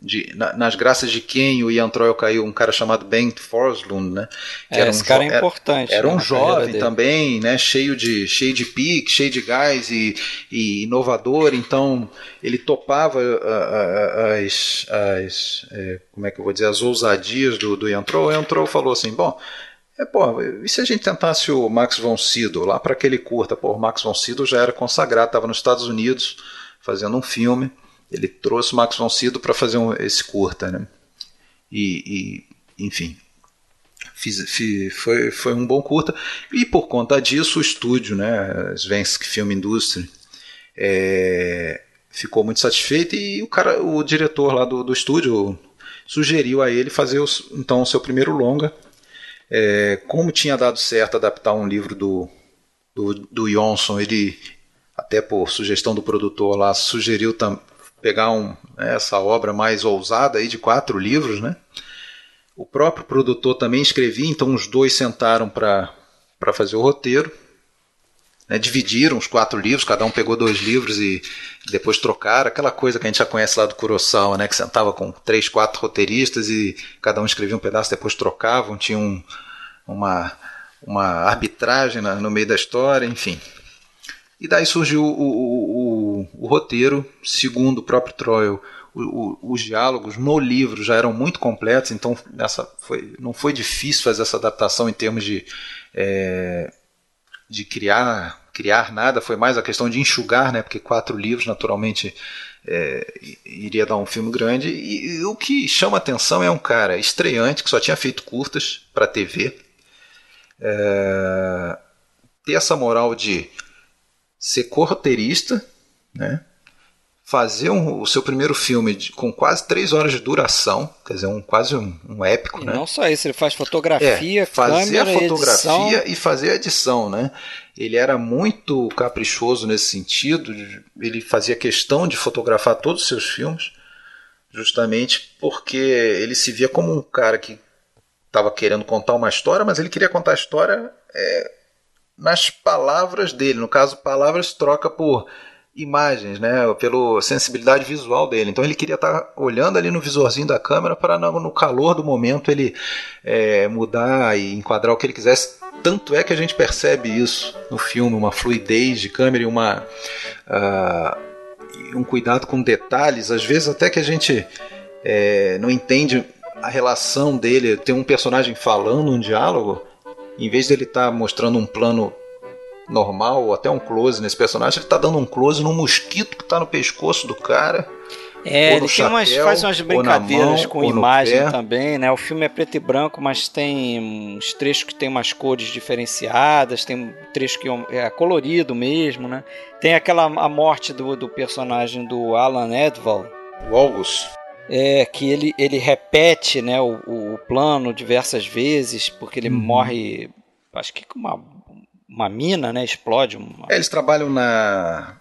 de, na, nas graças de quem o Ian Troy caiu, um cara chamado Ben Forslund, né? Que é, era um esse cara é importante. Era, era um jovem também, né? Cheio de, cheio de pique, cheio de gás e, e inovador, então ele topava as, as é, como é que eu vou dizer, as ousadias do, do Ian Troy. O Ian Troy falou assim, bom, é, pô, e se a gente tentasse o Max von Sydow lá para aquele curta? Pô, o Max von Sydow já era consagrado, estava nos Estados Unidos fazendo um filme ele trouxe o Max von Sydow para fazer um, esse curta, né? E, e enfim, fiz, fiz, foi, foi um bom curta. E por conta disso, o estúdio, né, Svensk Film Industry, é, ficou muito satisfeito e o cara, o diretor lá do, do estúdio sugeriu a ele fazer os, então o seu primeiro longa. É, como tinha dado certo adaptar um livro do, do, do Johnson, ele, até por sugestão do produtor lá, sugeriu também pegar um, né, essa obra mais ousada aí de quatro livros, né? O próprio produtor também escrevia, então os dois sentaram para fazer o roteiro. Né, dividiram os quatro livros, cada um pegou dois livros e depois trocaram. Aquela coisa que a gente já conhece lá do Kurosawa, né, que sentava com três, quatro roteiristas e cada um escrevia um pedaço, depois trocavam, tinha um, uma, uma arbitragem no meio da história, enfim. E daí surgiu o, o, o, o roteiro, segundo o próprio Troil, os diálogos no livro já eram muito completos, então essa foi, não foi difícil fazer essa adaptação em termos de, é, de criar, criar nada, foi mais a questão de enxugar, né, porque quatro livros naturalmente é, iria dar um filme grande. E, e, o que chama atenção é um cara estreante que só tinha feito curtas para TV, é, ter essa moral de ser corroteirista, né? Fazer um, o seu primeiro filme de, com quase três horas de duração, quer dizer, um, quase um, um épico. E né? não só isso, ele faz fotografia, é, fazer câmera, a fotografia edição. e fazer a edição. Né? Ele era muito caprichoso nesse sentido, ele fazia questão de fotografar todos os seus filmes, justamente porque ele se via como um cara que estava querendo contar uma história, mas ele queria contar a história é, nas palavras dele. No caso, palavras troca por imagens, né, pela sensibilidade visual dele. Então ele queria estar olhando ali no visorzinho da câmera para no, calor do momento ele é, mudar e enquadrar o que ele quisesse tanto é que a gente percebe isso no filme, uma fluidez de câmera e uma uh, um cuidado com detalhes, às vezes até que a gente é, não entende a relação dele, tem um personagem falando um diálogo, em vez dele estar tá mostrando um plano normal ou até um close nesse personagem, ele está dando um close num mosquito que está no pescoço do cara. É, ele chapéu, umas, faz umas brincadeiras mão, com imagem também, né? O filme é preto e branco, mas tem uns trechos que tem umas cores diferenciadas, tem um trecho que é colorido mesmo, né? Tem aquela a morte do, do personagem do Alan Edval. O August. É, que ele, ele repete né, o, o plano diversas vezes, porque ele uhum. morre, acho que com uma, uma mina, né? Explode. Uma... É, eles trabalham na.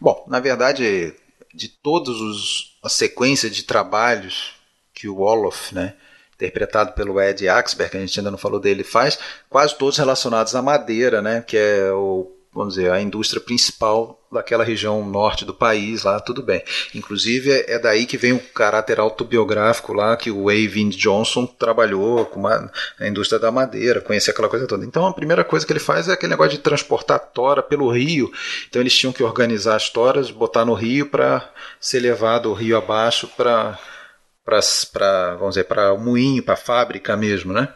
Bom, na verdade, de todos os a sequência de trabalhos que o Olof, né, interpretado pelo Ed Axberg, que a gente ainda não falou dele, faz, quase todos relacionados à madeira, né, que é o vamos dizer, a indústria principal daquela região norte do país lá, tudo bem. Inclusive é, daí que vem o caráter autobiográfico lá que o Eyvind Johnson trabalhou com a, a indústria da madeira, conhecia aquela coisa toda. Então a primeira coisa que ele faz é aquele negócio de transportar tora pelo rio. Então eles tinham que organizar as toras, botar no rio para ser levado o rio abaixo para para vamos dizer para o moinho, para a fábrica mesmo, né?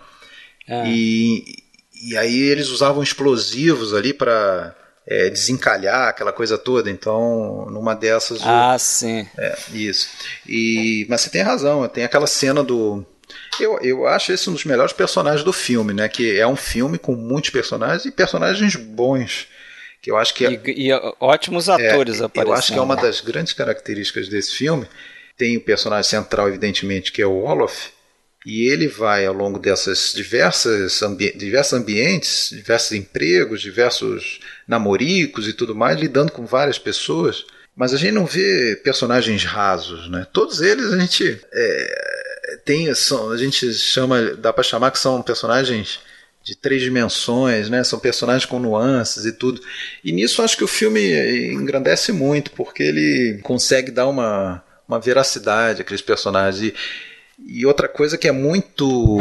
É. E e aí eles usavam explosivos ali para é, desencalhar aquela coisa toda. Então, numa dessas. Ah, o... sim. É, isso. E, mas você tem razão, tem aquela cena do. Eu, eu acho esse um dos melhores personagens do filme, né? Que é um filme com muitos personagens e personagens bons. Que eu acho que é, e, e ótimos atores é, aparecendo. Eu acho que é uma das grandes características desse filme. Tem o personagem central, evidentemente, que é o Olof, e ele vai, ao longo dessas diversas ambi diversos ambientes, diversos empregos, diversos namoricos e tudo mais, lidando com várias pessoas. Mas a gente não vê personagens rasos, né? Todos eles a gente é, tem, são, a gente chama, dá para chamar que são personagens de três dimensões, né? São personagens com nuances e tudo. E nisso acho que o filme engrandece muito, porque ele consegue dar uma, uma veracidade àqueles personagens. E, e outra coisa que é muito.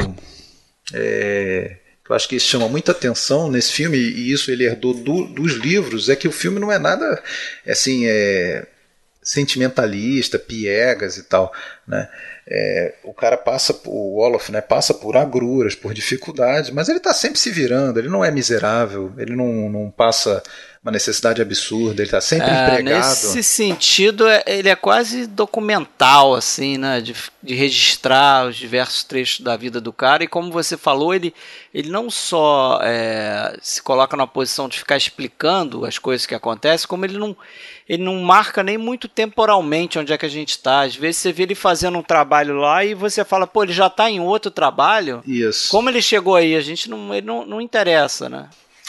É, eu acho que isso chama muita atenção nesse filme, e isso ele herdou do, dos livros, é que o filme não é nada assim, é, sentimentalista, piegas e tal. Né? É, o cara passa, o Olof né, passa por agruras, por dificuldades, mas ele está sempre se virando, ele não é miserável, ele não, não passa uma necessidade absurda, ele está sempre é, empregado. Nesse sentido, é, ele é quase documental, assim, né? De, de, registrar os diversos trechos da vida do cara. E como você falou, ele, ele não só é, se coloca na posição de ficar explicando as coisas que acontecem, como ele não, ele não marca nem muito temporalmente onde é que a gente está. Às vezes você vê ele fazendo um trabalho lá e você fala, pô, ele já está em outro trabalho. Isso. Como ele chegou aí? A gente não, ele não, não interessa, né?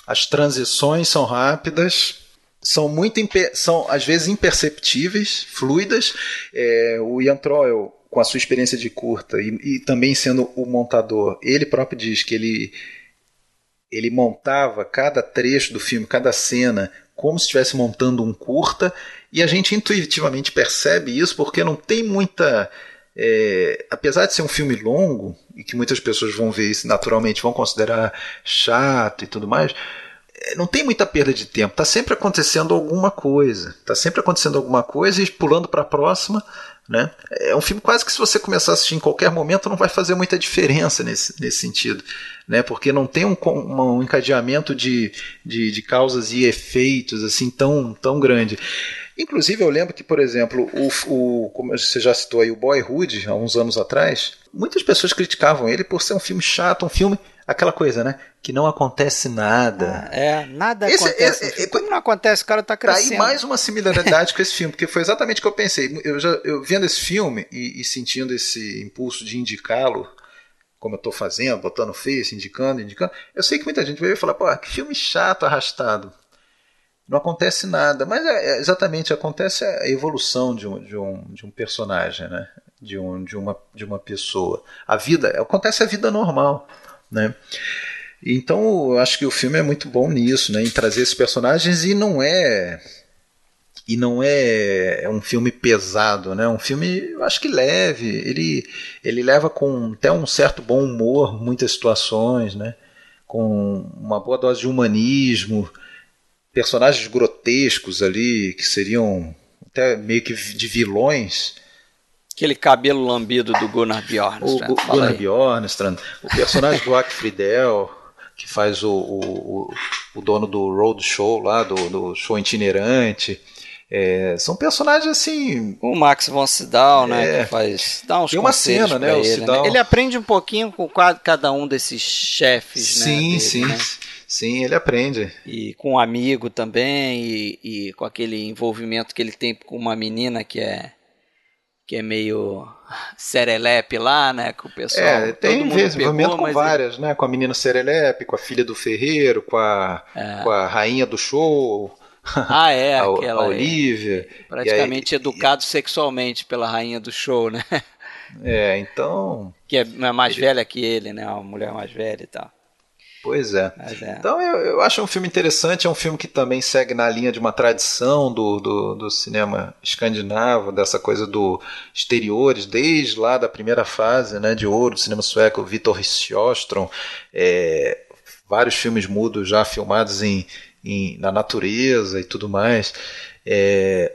As transições são rápidas, são muito são às vezes imperceptíveis, fluidas. É, o Ian Troell, com a sua experiência de curta e, e, também sendo o montador, ele próprio diz que ele ele montava cada trecho do filme, cada cena, como se estivesse montando um curta, e a gente intuitivamente percebe isso porque não tem muita é, apesar de ser um filme longo, e que muitas pessoas vão ver isso naturalmente, vão considerar chato e tudo mais, é, não tem muita perda de tempo. Está sempre acontecendo alguma coisa. Está sempre acontecendo alguma coisa e pulando para a próxima. Né? É um filme quase que se você começar a assistir em qualquer momento não vai fazer muita diferença nesse, nesse sentido, né? porque não tem um, um encadeamento de, de, de causas e efeitos assim tão, tão grande. Inclusive, eu lembro que, por exemplo, o, o, como você já citou aí, o Boyhood, há uns anos atrás, muitas pessoas criticavam ele por ser um filme chato, um filme, aquela coisa, né? Que não acontece nada. Ah, é, nada esse, acontece. É, é, como não acontece, o cara tá crescendo. Tá aí mais uma similaridade com esse filme, porque foi exatamente o que eu pensei. Eu, já, eu vendo esse filme e, e sentindo esse impulso de indicá-lo, como eu estou fazendo, botando face, indicando, indicando, eu sei que muita gente vai falar, pô, que filme chato, arrastado não acontece nada. Mas é, é, exatamente, acontece a evolução de um, de um, de um personagem, né? de, um, de, uma, de uma pessoa. A vida, acontece a vida normal. Né? Então eu acho que o filme é muito bom nisso, né? em trazer esses personagens e não é e não é um filme pesado, né? Um filme, eu acho que leve. Ele, ele leva com até um certo bom humor muitas situações, né? com uma boa dose de humanismo, personagens grotescos ali, que seriam até meio que de vilões. Aquele cabelo lambido do Gunnar Bjornstrand. O, Gunnar Bjornstrand, o personagem do Ack Friedel, que faz o, o, o, dono do road show lá, do, do show itinerante. É, são personagens assim. O Max von Sydow, né? É, que faz. Dá uns tem uma cena, né? Ele, né? ele aprende um pouquinho com cada um desses chefes, sim, né? Dele, sim, né? Sim, ele aprende. E com um amigo também, e, e, com aquele envolvimento que ele tem com uma menina que é que é meio serelepe lá, né? Com o pessoal. É, tem envolvimento com várias, ele... né? Com a menina serelepe, com a filha do ferreiro, com a, é. com a rainha do show. Ah, é, aquela. A Olivia. Praticamente aí, educado e... sexualmente pela rainha do show, né? É, então. Que é mais ele... velha que ele, né? Uma mulher mais velha e tal. Pois é. é. Então eu, eu, acho um filme interessante, é um filme que também segue na linha de uma tradição do, do, do cinema escandinavo, dessa coisa do exteriores, desde lá da primeira fase né, de ouro do cinema sueco, Vitor Sjöström, é, vários filmes mudos já filmados em, em, na natureza e tudo mais. É,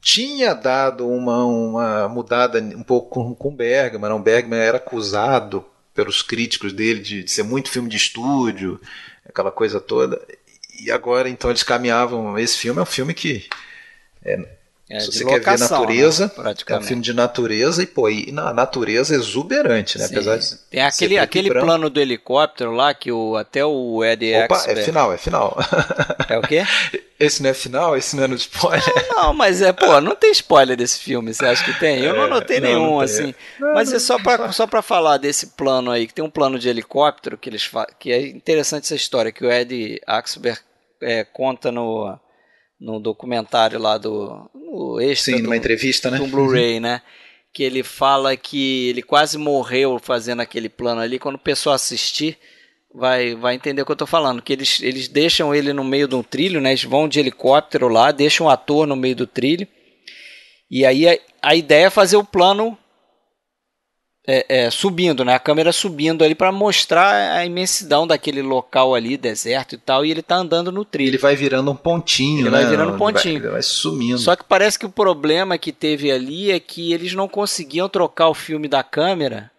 tinha dado uma, uma mudada um pouco com, com Bergman. O Bergman era acusado pelos críticos dele de, de ser muito filme de estúdio, aquela coisa toda. E agora, então, eles caminhavam. Esse filme é um filme que é, é, Se você quer ver natureza, né, é um filme de natureza e, pô, e na natureza exuberante, né? Sim. Apesar de Tem aquele, aquele plano do helicóptero lá que o, até o Ed Opa, é final, é final. É o quê? Esse não é final? Esse não é no spoiler? Não, não, mas é, pô, não tem spoiler desse filme, você acha que tem? Eu não é, notei não, nenhum, não assim. Não, mas é só pra, só pra falar desse plano aí, que tem um plano de helicóptero, que eles que é interessante essa história, que o Ed Axberg é, conta no no documentário lá do no extra Sim, numa entrevista, né? Do Blu-ray, né? Que ele fala que ele quase morreu fazendo aquele plano ali. Quando o pessoal assistir, vai, vai entender o que eu tô falando. Que eles, eles deixam ele no meio de um trilho, né? Eles vão de helicóptero lá, deixam o ator no meio do trilho. E aí a, a ideia é fazer o plano é, é, subindo, né? A câmera subindo ali para mostrar a imensidão daquele local ali, deserto e tal, e ele tá andando no trilho. Ele vai virando um pontinho, ele né? vai virando um pontinho. Ele vai, ele vai, sumindo. Só que parece que o problema que teve ali é que eles não conseguiam trocar o filme da câmera.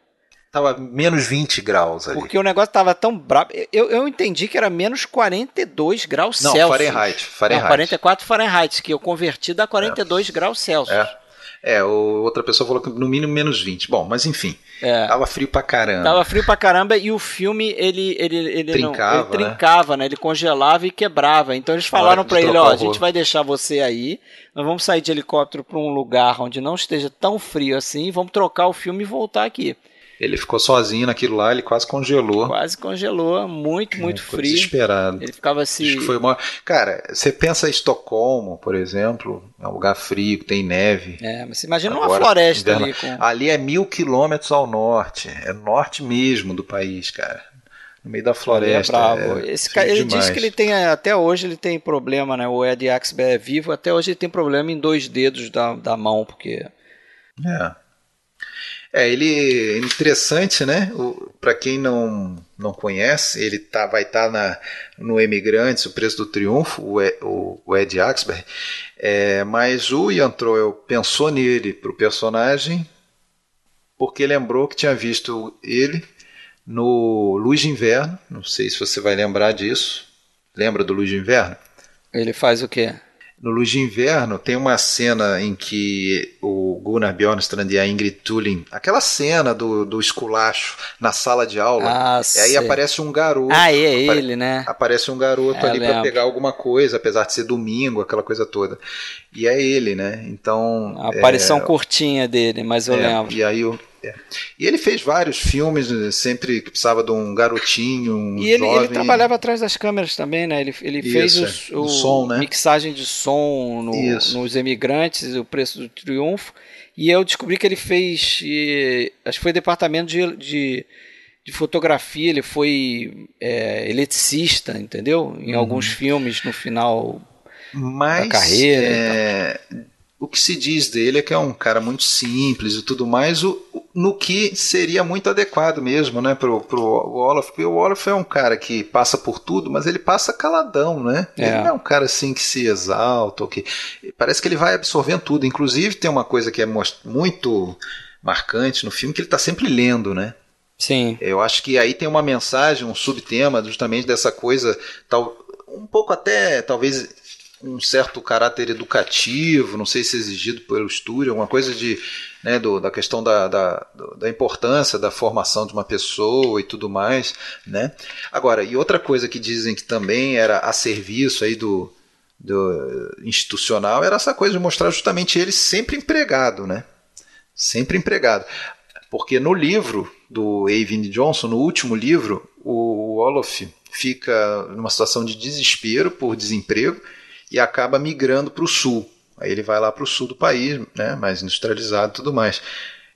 Tava menos 20 graus ali. Porque o negócio tava tão brabo. Eu, eu entendi que era menos 42 graus não, Celsius. Fahrenheit. Fahrenheit. Não, 44 Fahrenheit, que eu converti da 42 é. graus Celsius. É. É, outra pessoa falou que no mínimo menos 20. Bom, mas enfim. É. Tava frio pra caramba. Tava frio pra caramba e o filme, ele, ele, ele, trincava, não, ele trincava, né? Ele congelava e quebrava. Então eles falaram para ele, ó, a gente vai deixar você aí, nós vamos sair de helicóptero para um lugar onde não esteja tão frio assim, vamos trocar o filme e voltar aqui. Ele ficou sozinho naquilo lá, ele quase congelou. Quase congelou, muito, é, muito frio. Desesperado. Ele ficava assim. Acho que foi uma... Cara, você pensa em Estocolmo, por exemplo, é um lugar frio, tem neve. É, mas você imagina Agora, uma floresta ali. Com... Ali é mil quilômetros ao norte, é norte mesmo do país, cara. No meio da floresta. é bravo. É Esse cara, ele disse que ele tem, até hoje ele tem problema, né? O Ed Axber é vivo, até hoje ele tem problema em dois dedos da, da mão, porque. É. É, ele é interessante, né? Para quem não, não conhece, ele tá, vai estar tá no Emigrantes, o Preço do Triunfo, o, o, o Ed Axberg. É, mas o Ian Troel pensou nele para o personagem porque lembrou que tinha visto ele no Luz de Inverno. Não sei se você vai lembrar disso. Lembra do Luz de Inverno? Ele faz o quê? No Luz de Inverno tem uma cena em que o Gunnar Bjornstrand e a Ingrid Tullin, aquela cena do, do esculacho na sala de aula, ah, e aí aparece um garoto. Ah, é ele, né? Aparece um garoto é, ali para pegar alguma coisa, apesar de ser domingo, aquela coisa toda. E é ele, né? Então. A aparição é, curtinha dele, mas eu é, lembro. E aí o, é. E ele fez vários filmes, né, sempre que precisava de um garotinho, um E ele, ele trabalhava atrás das câmeras também, né? Ele, ele Isso, fez o, o, som, né? mixagem de som no, nos Emigrantes, o Preço do Triunfo. E eu descobri que ele fez, e, acho que foi departamento de, de, de fotografia, ele foi é, eletricista, entendeu? Em uhum. alguns filmes no final Mas, da carreira. É o que se diz dele é que é um cara muito simples e tudo mais, o, no que seria muito adequado mesmo, né, pro, pro Olaf, porque o Olaf é um cara que passa por tudo, mas ele passa caladão, né? É. Ele não é um cara assim que se exalta, que parece que ele vai absorvendo tudo. Inclusive tem uma coisa que é muito marcante no filme que ele está sempre lendo, né? Sim. Eu acho que aí tem uma mensagem, um subtema justamente dessa coisa, tal, um pouco até talvez um certo caráter educativo, não sei se exigido pelo estúdio, alguma coisa de, né, do, da questão da, da, da, importância da formação de uma pessoa e tudo mais, né? Agora, e outra coisa que dizem que também era a serviço aí do, do institucional era essa coisa de mostrar justamente ele sempre empregado, né? Sempre empregado. Porque no livro do Avin Johnson, no último livro, o Olof fica numa situação de desespero por desemprego e acaba migrando para o sul. Aí ele vai lá para o sul do país, né, mais industrializado e tudo mais.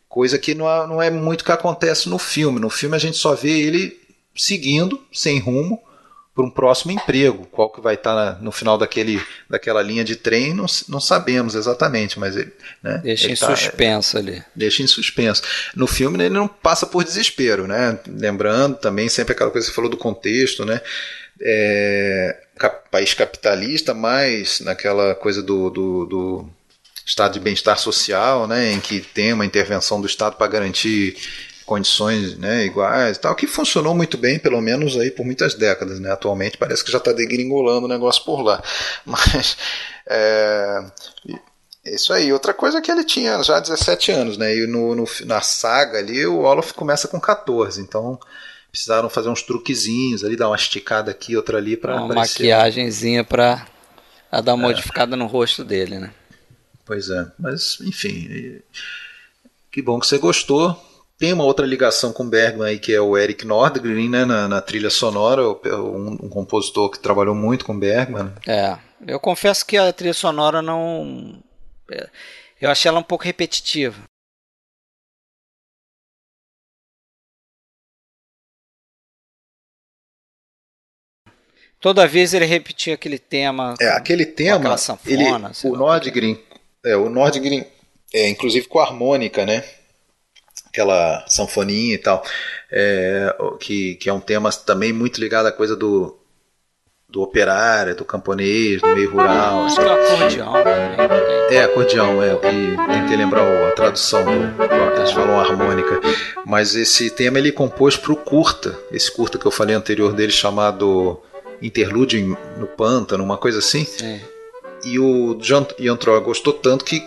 Coisa que não, é, não é muito que acontece no filme. No filme a gente só vê ele seguindo, sem rumo, para um próximo emprego. Qual que vai estar no final daquele, daquela linha de trem, não, não sabemos exatamente, mas ele. Né, deixa ele em tá, suspenso ali. Deixa em suspenso. No filme ele não passa por desespero, né? Lembrando também sempre aquela coisa que você falou do contexto, né? É, país capitalista, mas naquela coisa do, do, do estado de bem-estar social, né, em que tem uma intervenção do Estado para garantir condições né, iguais tal, que funcionou muito bem, pelo menos aí por muitas décadas. Né? Atualmente parece que já está degringolando o negócio por lá. Mas é, isso aí. Outra coisa é que ele tinha já 17 anos, né? E no, no, na saga ali o Olaf começa com 14, então precisaram fazer uns truquezinhos ali, dar uma esticada aqui, outra ali para uma maquiagemzinha para dar uma é. modificada no rosto dele, né? Pois é, mas enfim, que bom que você gostou. Tem uma outra ligação com Bergman aí que é o Eric Nordgren, né, na, na trilha sonora, um, um, compositor que trabalhou muito com Bergman. É, eu confesso que a trilha sonora não, é, eu achei ela um pouco repetitiva. Toda vez ele repetia aquele tema. É, aquele tema. Sanfona, ele, o Nordgren, é, o Nordgren, é, inclusive com a harmônica, né? Aquela sanfoninha e tal, é, que, que é um tema também muito ligado à coisa do, do operário, do camponês, do meio rural. Acho que é acordeão. Né? É, acordeão, é o que tentei lembrar a tradução do, eles falam harmônica. Mas esse tema ele compôs para o curta, esse curta que eu falei anterior dele chamado interlúdio no pântano, uma coisa assim. Sim. E o John Iantroa gostou tanto que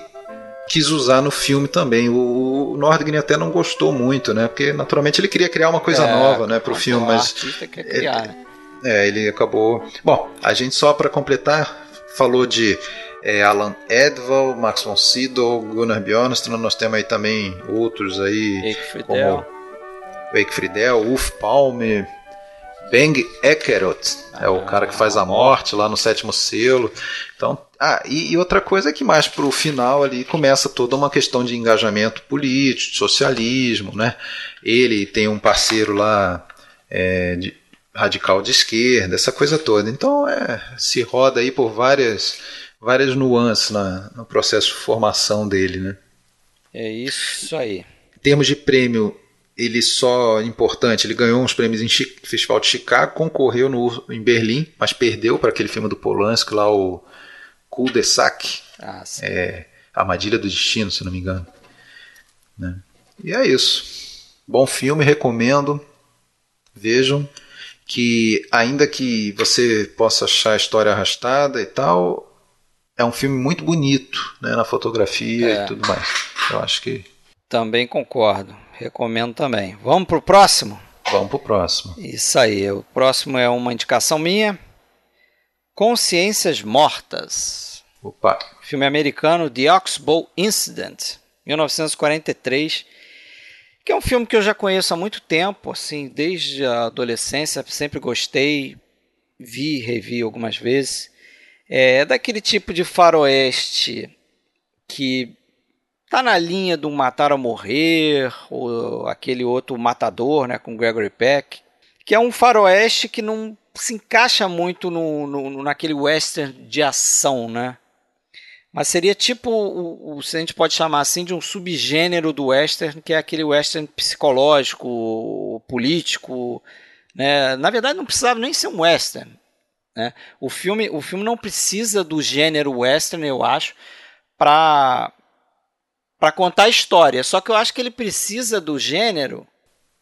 quis usar no filme também. O, o Nordgren até não gostou muito, né? Porque naturalmente ele queria criar uma coisa é, nova, né, para o filme, mas quer criar, é, né? é, ele acabou. Bom, a gente só para completar falou de é, Alan Edval, Max von Sydow, Gunnar Bjornström, nós temos aí também outros aí Eike Friedel. como Eike Friedel, Ulf Palme, Bang Ekerot, é o cara que faz a morte lá no sétimo selo. Então, ah, e, e outra coisa é que mais para o final ali começa toda uma questão de engajamento político, de socialismo, né? Ele tem um parceiro lá é, de, radical de esquerda, essa coisa toda. Então, é, se roda aí por várias várias nuances na, no processo de formação dele, né? É isso aí. Em termos de prêmio ele só importante, ele ganhou uns prêmios em Chico, Festival de Chicago, concorreu no, em Berlim, mas perdeu para aquele filme do Polanski lá, o Cul de Sac, ah, é, Armadilha do Destino, se não me engano. Né? E é isso. Bom filme, recomendo. Vejam que ainda que você possa achar a história arrastada e tal, é um filme muito bonito né, na fotografia é. e tudo mais. Eu acho que também concordo. Recomendo também. Vamos pro próximo? Vamos pro próximo. Isso aí. O próximo é uma indicação minha. Consciências Mortas. Opa. Filme americano The Oxbow Incident, 1943. Que é um filme que eu já conheço há muito tempo, assim, desde a adolescência, sempre gostei, vi, revi algumas vezes. É daquele tipo de faroeste que tá na linha do Matar ou Morrer, ou aquele outro Matador, né, com Gregory Peck, que é um faroeste que não se encaixa muito no, no, naquele western de ação, né? Mas seria tipo, o, o, se a gente pode chamar assim, de um subgênero do western, que é aquele western psicológico, político. Né? Na verdade, não precisava nem ser um western. Né? O, filme, o filme não precisa do gênero western, eu acho, para para contar a história. Só que eu acho que ele precisa do gênero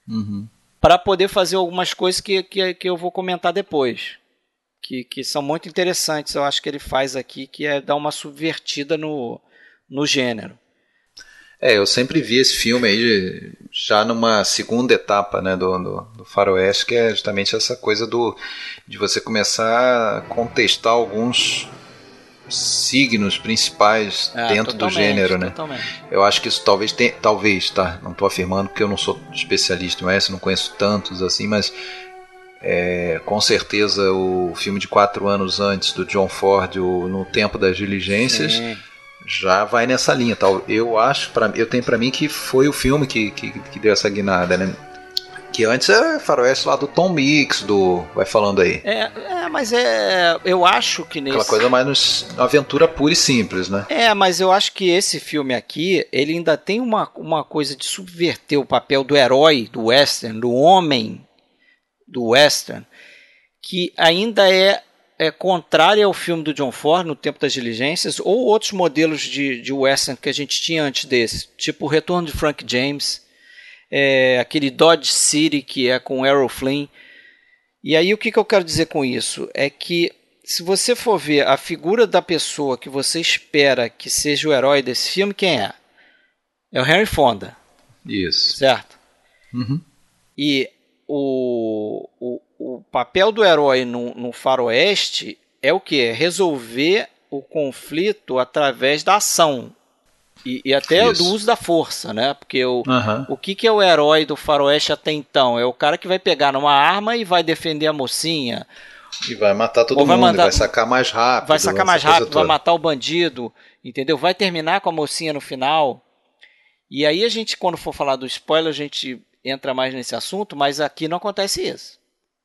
uhum. para poder fazer algumas coisas que, que, que eu vou comentar depois que, que são muito interessantes, eu acho que ele faz aqui, que é dar uma subvertida no, no gênero. É, eu sempre vi esse filme aí já numa segunda etapa né, do, do, do faroeste, que é justamente essa coisa do, de você começar a contestar alguns signos principais é, dentro do gênero, né? Totalmente. Eu acho que isso talvez tenha, talvez, tá? Não estou afirmando porque eu não sou especialista em não conheço tantos assim, mas é, com certeza o filme de quatro anos antes do John Ford, o No Tempo das Diligências, Sim. já vai nessa linha. Tal. Eu acho, pra, eu tenho para mim que foi o filme que, que, que, deu essa guinada, né? Que antes era faroeste lá do Tom Mix, do. Vai falando aí. É, é mas é. Eu acho que nesse. Aquela coisa mais aventura pura e simples, né? É, mas eu acho que esse filme aqui, ele ainda tem uma, uma coisa de subverter o papel do herói, do western, do homem do western, que ainda é, é contrária ao filme do John Ford, No Tempo das Diligências, ou outros modelos de, de western que a gente tinha antes desse, tipo o Retorno de Frank James, é, aquele Dodge City, que é com Errol Flynn. E aí o que, que eu quero dizer com isso? É que se você for ver a figura da pessoa que você espera que seja o herói desse filme, quem é? É o Henry Fonda. Isso. Certo? Uhum. E o, o, o papel do herói no, no faroeste é o que? Resolver o conflito através da ação. E, e até Isso. do uso da força, né? Porque o, uhum. o que, que é o herói do faroeste até então? É o cara que vai pegar numa arma e vai defender a mocinha. E vai matar todo vai mundo, mandar, vai sacar mais rápido. Vai sacar mais rápido, vai matar o bandido, entendeu? Vai terminar com a mocinha no final. E aí a gente, quando for falar do spoiler, a gente entra mais nesse assunto, mas aqui não acontece isso.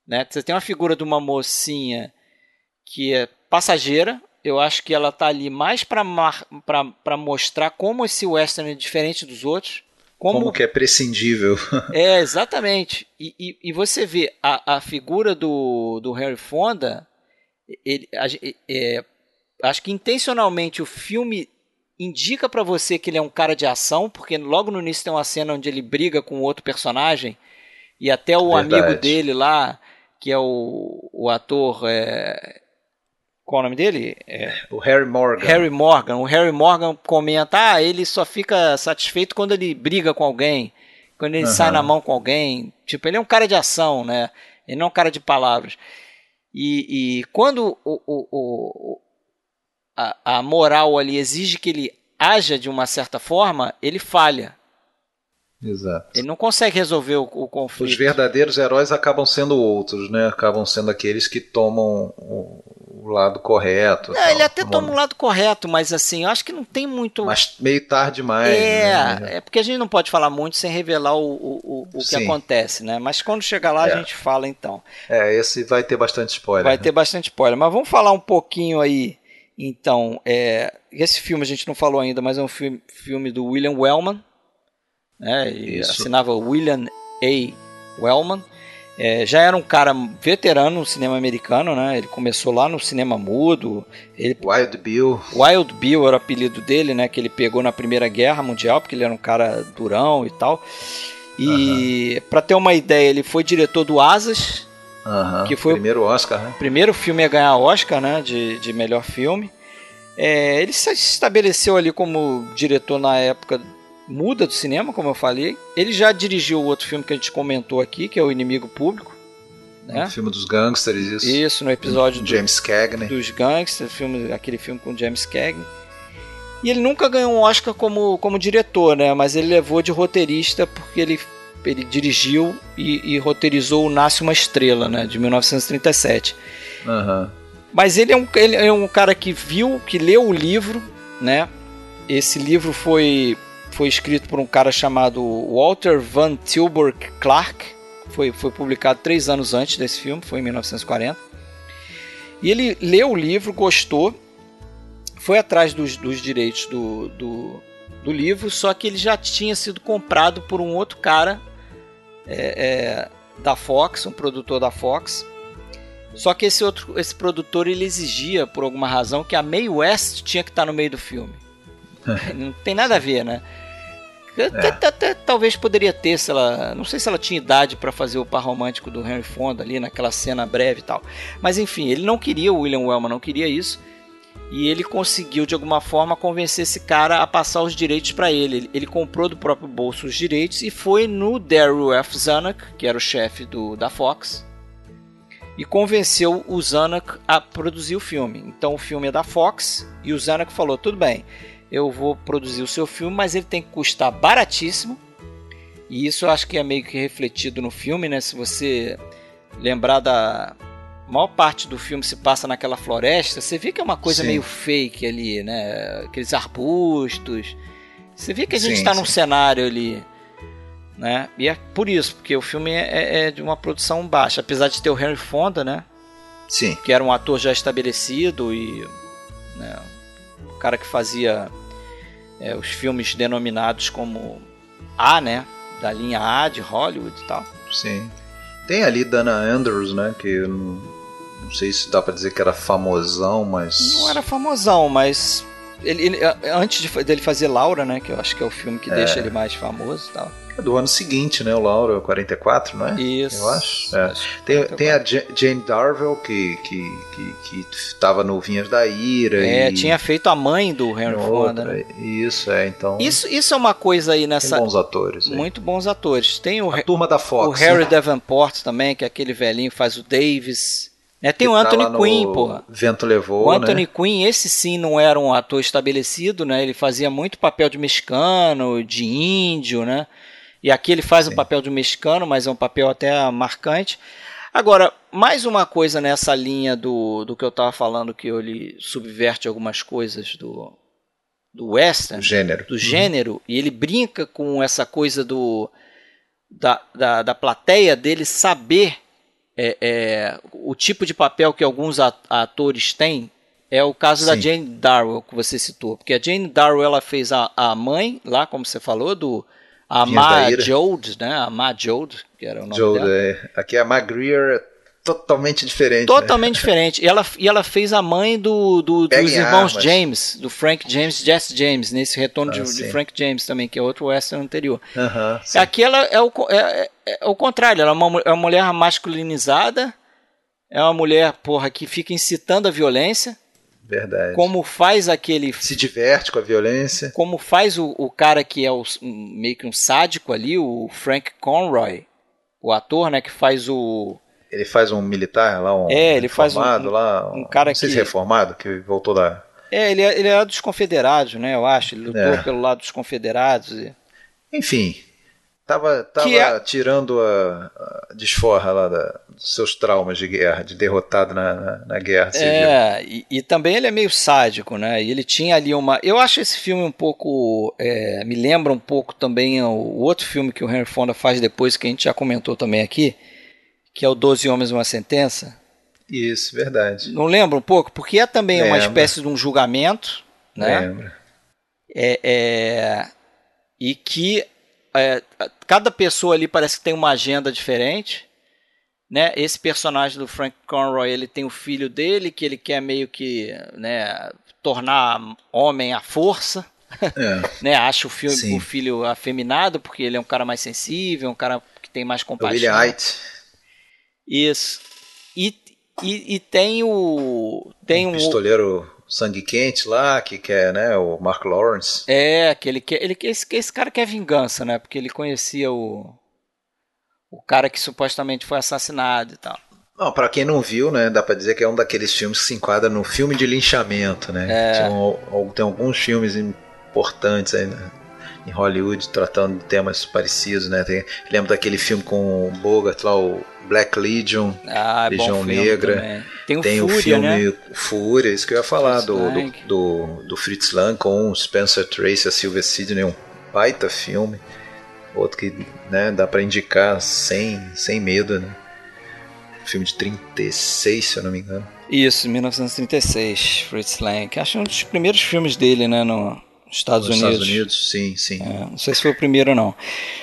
Né? Você tem uma figura de uma mocinha que é passageira, eu acho que ela está ali mais para mostrar como esse western é diferente dos outros. Como, como que é prescindível. é, exatamente. E, e, e, você vê a, a figura do, do Harry Fonda, ele, é, acho que intencionalmente o filme indica para você que ele é um cara de ação, porque logo no início tem uma cena onde ele briga com outro personagem e até o Verdade. amigo dele lá, que é o, o ator. É... Qual o nome dele? É... O Harry Morgan. Harry Morgan. O Harry Morgan comenta: ah, ele só fica satisfeito quando ele briga com alguém, quando ele uhum. sai na mão com alguém. Tipo, ele é um cara de ação, né? Ele não é um cara de palavras. E, e quando o, o, o, a, a moral ali exige que ele haja de uma certa forma, ele falha. Exato. Ele não consegue resolver o, o, conflito. Os verdadeiros heróis acabam sendo outros, né? Acabam sendo aqueles que tomam o, o lado correto. É, ele até toma o lado correto, mas assim, eu acho que não tem muito. Mas meio tarde demais. É, né? é porque a gente não pode falar muito sem revelar o, o, o que acontece, né? Mas quando chegar lá é. a gente fala então. É, esse vai ter bastante spoiler. Vai né? ter bastante spoiler. Mas vamos falar um pouquinho aí então, é, esse filme a gente não falou ainda, mas é um filme, filme do William Wellman. Né, e assinava William A. Wellman. É, já era um cara veterano no cinema americano, né? Ele começou lá no cinema mudo. Ele, Wild Bill. Wild Bill era o apelido dele, né? Que ele pegou na Primeira Guerra Mundial, porque ele era um cara durão e tal. E para ter uma ideia, ele foi diretor do Asas, Uhum, que foi primeiro Oscar, né? Primeiro filme a ganhar Oscar, né? De, de melhor filme. É, ele se estabeleceu ali como diretor na época muda do cinema, como eu falei. Ele já dirigiu o outro filme que a gente comentou aqui, que é o Inimigo Público. Né? O filme dos gangsters, isso. Isso, no episódio James do, Cagney. dos gangsters, filme, aquele filme com James Cagney. E ele nunca ganhou um Oscar como, como diretor, né? Mas ele levou de roteirista porque ele ele dirigiu e, e, roteirizou o Nasce uma Estrela, né, de 1937. Uhum. Mas ele é, um, ele é um cara que viu, que leu o livro, né? Esse livro foi, foi escrito por um cara chamado Walter Van Tilburg Clark. Foi, foi publicado três anos antes desse filme, foi em 1940. E ele leu o livro, gostou, foi atrás dos, dos direitos do, do, do, livro, só que ele já tinha sido comprado por um outro cara é, é, da Fox, um produtor da Fox. Só que esse outro, esse produtor ele exigia por alguma razão que a Mae West tinha que estar no meio do filme. Não tem nada a ver, né? Até, até, talvez poderia ter, se ela. Não sei se ela tinha idade para fazer o par romântico do Henry Fonda ali naquela cena breve e tal. Mas enfim, ele não queria, o William Wellman não queria isso. E ele conseguiu de alguma forma convencer esse cara a passar os direitos para ele. ele. ele. comprou do próprio bolso os direitos e foi no Daryl F. Zanuck, que era o chefe do, da Fox, e convenceu o Zanuck a produzir o filme. Então o filme é da Fox e o Zanuck falou: tudo bem, eu vou produzir o seu filme, mas ele tem que custar baratíssimo. E isso eu acho que é meio que refletido no filme, né? Se você lembrar da a maior parte do filme se passa naquela floresta, você vê que é uma coisa sim. meio fake ali, né? Aqueles arbustos. Você vê que a gente está num cenário ali, né? E é por isso, porque o filme é, é, é, de uma produção baixa, apesar de ter o Henry Fonda, né? Sim. Que era um ator já estabelecido e né, cara que fazia é, os filmes denominados como A, né? Da linha A de Hollywood e tal. Sim. Tem ali Dana Andrews, né? Que não, não sei se dá para dizer que era famosão, mas. Não era famosão, mas. Ele, ele, antes de, dele fazer Laura, né? Que eu acho que é o filme que é. deixa ele mais famoso e tal. É do ano seguinte, né? O Laura 44, não é? Isso. Eu acho. É. tem, tem a Jane Darville, que, que, que, que tava no Vinhas da Ira. É, e... tinha feito a mãe do Henry Fonda. Né? Isso, é, então. Isso, isso é uma coisa aí nessa. Tem bons atores. Aí. Muito bons atores. Tem o. A turma da Fox. O Harry né? Davenport também, que é aquele velhinho que faz o Davis. É, tem o tá Anthony tá Quinn, porra. Vento levou. O Anthony né? Quinn, esse sim não era um ator estabelecido, né? Ele fazia muito papel de mexicano, de índio, né? E aqui ele faz sim. o papel de mexicano, mas é um papel até marcante. Agora, mais uma coisa nessa linha do, do que eu estava falando, que ele subverte algumas coisas do, do western, do gênero, do gênero uhum. e ele brinca com essa coisa do da, da, da plateia dele saber é, é, o tipo de papel que alguns atores têm é o caso Sim. da Jane Darwell que você citou, porque a Jane Darwell ela fez a, a mãe lá, como você falou, do a Ma Jode, né? A Ma Jode, que era o nome Jode, dela. É. Aqui é a Ma Greer totalmente diferente. Né? Totalmente né? diferente. E ela, e ela fez a mãe do, do dos irmãos armas. James, do Frank James, Jesse James, nesse retorno ah, de, de, Frank James também, que é outro western anterior. Uh -huh, Aqui ela é o, é, é, é, o contrário, ela é uma, é uma mulher masculinizada, é uma mulher, porra, que fica incitando a violência. Verdade. Como faz aquele. Se diverte com a violência. Como faz o, o cara que é o, meio que um sádico ali, o Frank Conroy, o ator, né, que faz o ele faz um militar lá, um é, ele faz um, lá, um, um cara não sei que, se reformado, que voltou da... É, ele, é, ele é dos confederados, né, eu acho, ele lutou é. pelo lado dos confederados. E... Enfim, tava, tava é... tirando a, a, desforra lá da, seus traumas de guerra, de derrotado na, na, na guerra civil. É, e, e, também ele é meio sádico, né, e ele tinha ali uma... Eu acho esse filme um pouco... É, me lembra um pouco também o, o outro filme que o Henry Fonda faz depois, que a gente já comentou também aqui, que é o Doze Homens e uma Sentença. Isso, verdade. Não lembra um pouco? Porque é também lembra. uma espécie de um julgamento, né? Lembra. É, é, e que é, cada pessoa ali parece que tem uma agenda diferente. Né? Esse personagem do Frank Conroy, ele tem o filho dele, que ele quer meio que né, tornar homem à força. É. né? Acha o, filho, o filho afeminado, porque ele é um cara mais sensível, um cara que tem mais compaixão. William Height. Isso. E, e, e tem o. Tem um. Pistoleiro sangue quente lá, que quer, né? O Mark Lawrence. É, que ele quer. Ele, esse, esse cara quer vingança, né? Porque ele conhecia o. O cara que supostamente foi assassinado e tal. Não, pra quem não viu, né, dá pra dizer que é um daqueles filmes que se enquadra no filme de linchamento, né? É. Tem, tem alguns filmes importantes aí, né? em Hollywood tratando de temas parecidos, né? Tem, lembro daquele filme com o Bogart lá, o Black Legion, ah, Legião Negra. Tem o, Tem Fúria, o filme né? Fúria, isso que eu ia falar, do, do, do, do, Fritz Lang com o Spencer Tracy, a Silver Sidney, um baita filme. Outro que né, dá para indicar sem, sem medo, né? filme de 36, se eu não me engano. Isso, 1936, Fritz Lang. Acho um dos primeiros filmes dele, né, no Estados Nos Unidos. Estados Unidos, sim, sim. É, não sei se foi o primeiro ou não.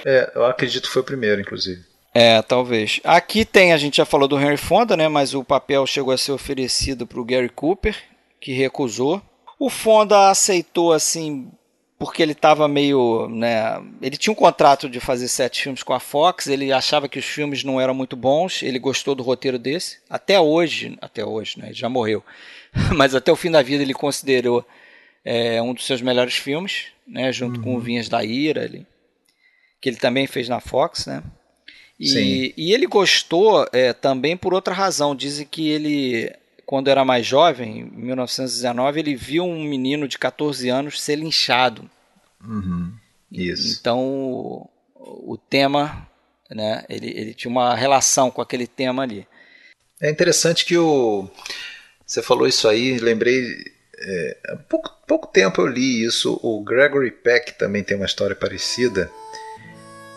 É, eu acredito que foi o primeiro, inclusive. É, talvez. Aqui tem, a gente já falou do Henry Fonda, né, mas o papel chegou a ser oferecido para o Gary Cooper, que recusou. O Fonda aceitou, assim, porque ele estava meio, né, ele tinha um contrato de fazer sete filmes com a Fox, ele achava que os filmes não eram muito bons, ele gostou do roteiro desse, até hoje, até hoje, né, ele já morreu, mas até o fim da vida ele considerou é, um dos seus melhores filmes, né, junto uhum. com o Vinhas da Ira, ele, que ele também fez na Fox, né, e, e ele gostou é, também por outra razão, dizem que ele quando era mais jovem, em 1919, ele viu um menino de 14 anos ser linchado. Uhum. Isso. Então, o, o tema, né, ele, ele tinha uma relação com aquele tema ali. É interessante que o você falou isso aí, lembrei é, há pouco, pouco tempo eu li isso. O Gregory Peck também tem uma história parecida.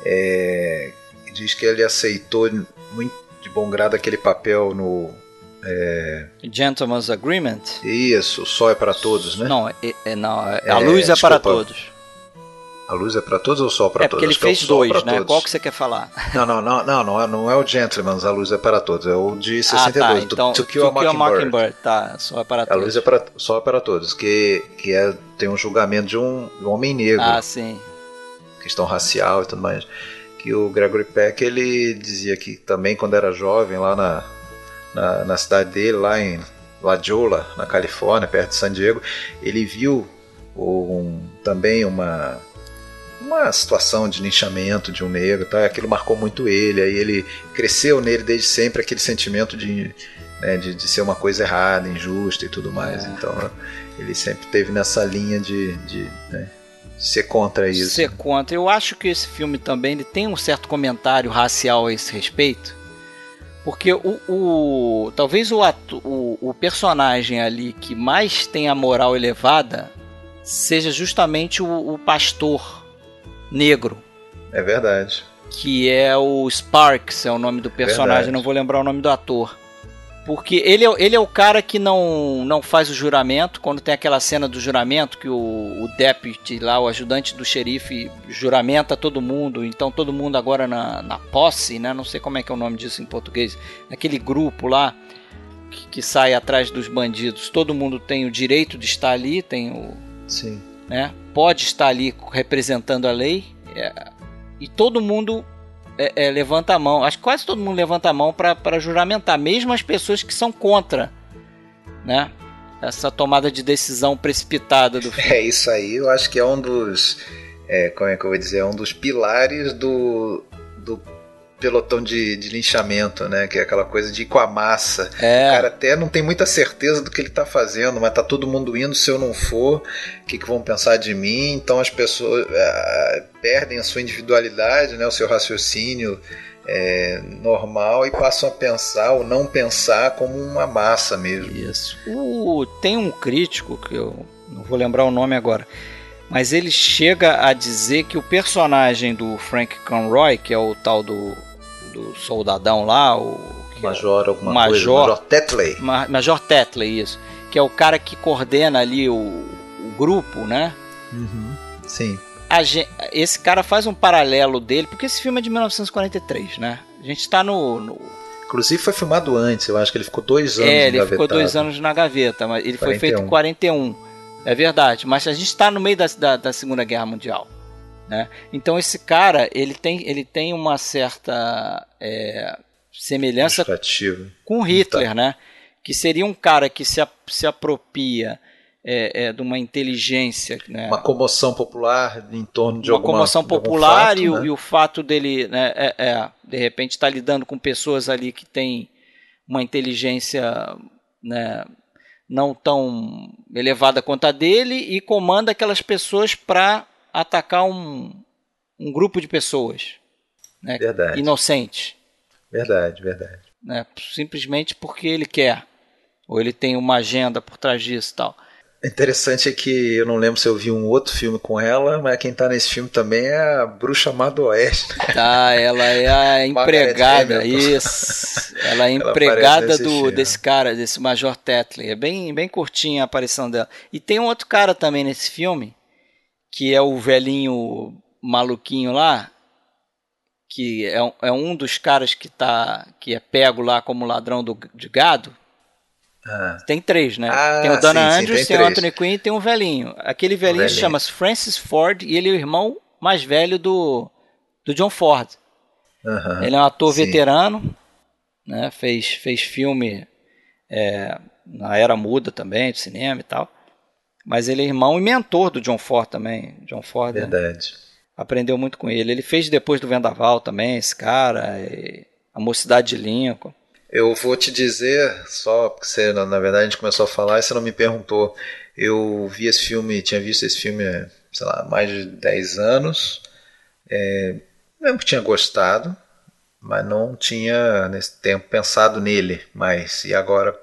É, diz que ele aceitou muito de bom grado aquele papel no é... Gentleman's Agreement? Isso, só é para todos, né? Não, é, é não é, a luz é, para todos. A luz é para todos ou só para é todos? É porque ele fez dois, né? Todos. Qual que você quer falar? Não, não, não, não, não, é, não é o Gentleman's, a luz é para todos, é o de 62, ah, tá, então, To, to Kill, a, Mockingbird. Mockingbird. Tá, só é para todos. A luz é para, só é para todos, que, que é, tem um julgamento de um, um homem negro. Ah, sim. Questão racial e tudo mais. Que o Gregory Peck, ele dizia que também quando era jovem, lá na, na, na cidade dele, lá em La Jolla, na Califórnia, perto de San Diego, ele viu um, também uma uma situação de linchamento de um negro, tá? aquilo marcou muito ele, aí ele cresceu nele desde sempre aquele sentimento de, né, de, de, ser uma coisa errada, injusta e tudo mais. É. Então ele sempre teve nessa linha de, de né, ser contra isso. Ser contra. Eu acho que esse filme também ele tem um certo comentário racial a esse respeito. Porque o, o talvez o, ato, o, o personagem ali que mais tem a moral elevada seja justamente o, o pastor negro. É verdade. Que é o Sparks, é o nome do personagem, não vou lembrar o nome do ator. Porque ele é, ele é o cara que não, não faz o juramento. Quando tem aquela cena do juramento, que o, o deputy lá, o ajudante do xerife, juramenta todo mundo. Então todo mundo agora na, na posse, né? Não sei como é que é o nome disso em português. Naquele grupo lá que, que sai atrás dos bandidos. Todo mundo tem o direito de estar ali, tem o. Sim. Né? Pode estar ali representando a lei. É, e todo mundo é, é, levanta a mão. Acho que quase todo mundo levanta a mão para juramentar, mesmo as pessoas que são contra, né? Essa tomada de decisão precipitada do filme. É isso aí. Eu acho que é um dos, é, como é que eu vou dizer, é um dos pilares do, do pelotão de, de, linchamento, né? Que é aquela coisa de ir com a massa. É. O cara até não tem muita certeza do que ele tá fazendo, mas tá todo mundo indo. Se eu não for, o que, que vão pensar de mim? Então as pessoas é, perdem a sua individualidade, né? O seu raciocínio é, normal e passam a pensar ou não pensar como uma massa mesmo. Isso. O, tem um crítico que eu não vou lembrar o nome agora mas ele chega a dizer que o personagem do Frank Conroy, que é o tal do do soldadão lá, o Major alguma Major, coisa, Major Tetley. Major Tetley, isso. Que é o cara que coordena ali o, o grupo, né? Uhum. Sim. Gente, esse cara faz um paralelo dele, porque esse filme é de 1943, né? A gente está no, no, Inclusive foi filmado antes, eu acho que ele ficou dois anos É, ele ficou dois anos na gaveta, mas ele 41. foi feito em 41. É verdade, mas a gente está no meio da, da, da Segunda Guerra Mundial. Né? Então esse cara ele tem, ele tem uma certa é, semelhança com Hitler, tá. né? que seria um cara que se, se apropria é, é, de uma inteligência, né? uma comoção popular em torno de uma alguma, comoção popular fato, e, né? e, o fato dele, né, é, é de repente, estar tá lidando com pessoas ali que têm uma inteligência né, não tão elevada quanto a dele e comanda aquelas pessoas para atacar um, um grupo de pessoas né, verdade. inocentes. Verdade, verdade. Né, simplesmente porque ele quer, ou ele tem uma agenda por trás disso e tal. Interessante é que eu não lembro se eu vi um outro filme com ela, mas quem tá nesse filme também é a Bruxa Má do Oeste. Tá, ela é a empregada, isso. Ela é empregada do, desse cara, desse Major Tetley. É bem, bem curtinha a aparição dela. E tem um outro cara também nesse filme, que é o velhinho maluquinho lá, que é, é um dos caras que tá que é pego lá como ladrão do, de gado. Ah. Tem três, né? Ah, tem o Donna sim, Andrews, sim, tem, tem o Anthony Quinn e tem um velhinho. Aquele velhinho, velhinho. se chama Francis Ford e ele é o irmão mais velho do, do John Ford. ele é um ator sim. veterano, né? fez, fez filme é, na era muda também, de cinema e tal. Mas ele é irmão e mentor do John Ford também. John Ford né? Verdade. Né? aprendeu muito com ele. Ele fez depois do Vendaval também, esse cara, a Mocidade de Lincoln. Eu vou te dizer, só porque você, na verdade a gente começou a falar e você não me perguntou. Eu vi esse filme, tinha visto esse filme, sei lá, mais de 10 anos. É, mesmo que tinha gostado, mas não tinha nesse tempo pensado nele mais. E agora,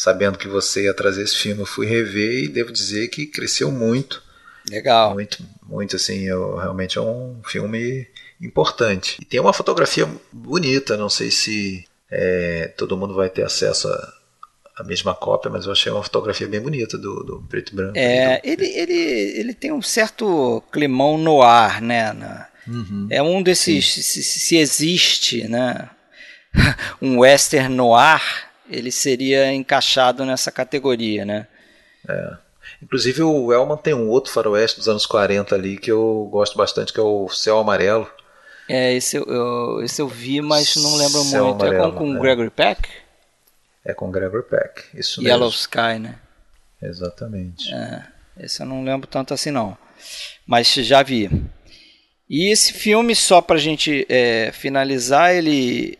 sabendo que você ia trazer esse filme, eu fui rever e devo dizer que cresceu muito. Legal. Muito, muito assim, eu, realmente é um filme importante. E tem uma fotografia bonita, não sei se é, todo mundo vai ter acesso a, a mesma cópia, mas eu achei uma fotografia bem bonita do, do preto e branco. É, ele, ele, ele tem um certo climão no ar, né? Na, uhum. É um desses, se, se, existe, né? um western noir, ele seria encaixado nessa categoria, né? É. Inclusive o Elman tem um outro faroeste dos anos 40 ali que eu gosto bastante, que é o Céu Amarelo. É, esse eu, eu, esse eu vi, mas não lembro Céu muito. Amarelo, é com, com é. Gregory Peck? É com Gregory Peck, isso mesmo. Yellow Sky, né? Exatamente. É, esse eu não lembro tanto assim não, mas já vi. E esse filme, só pra gente é, finalizar, ele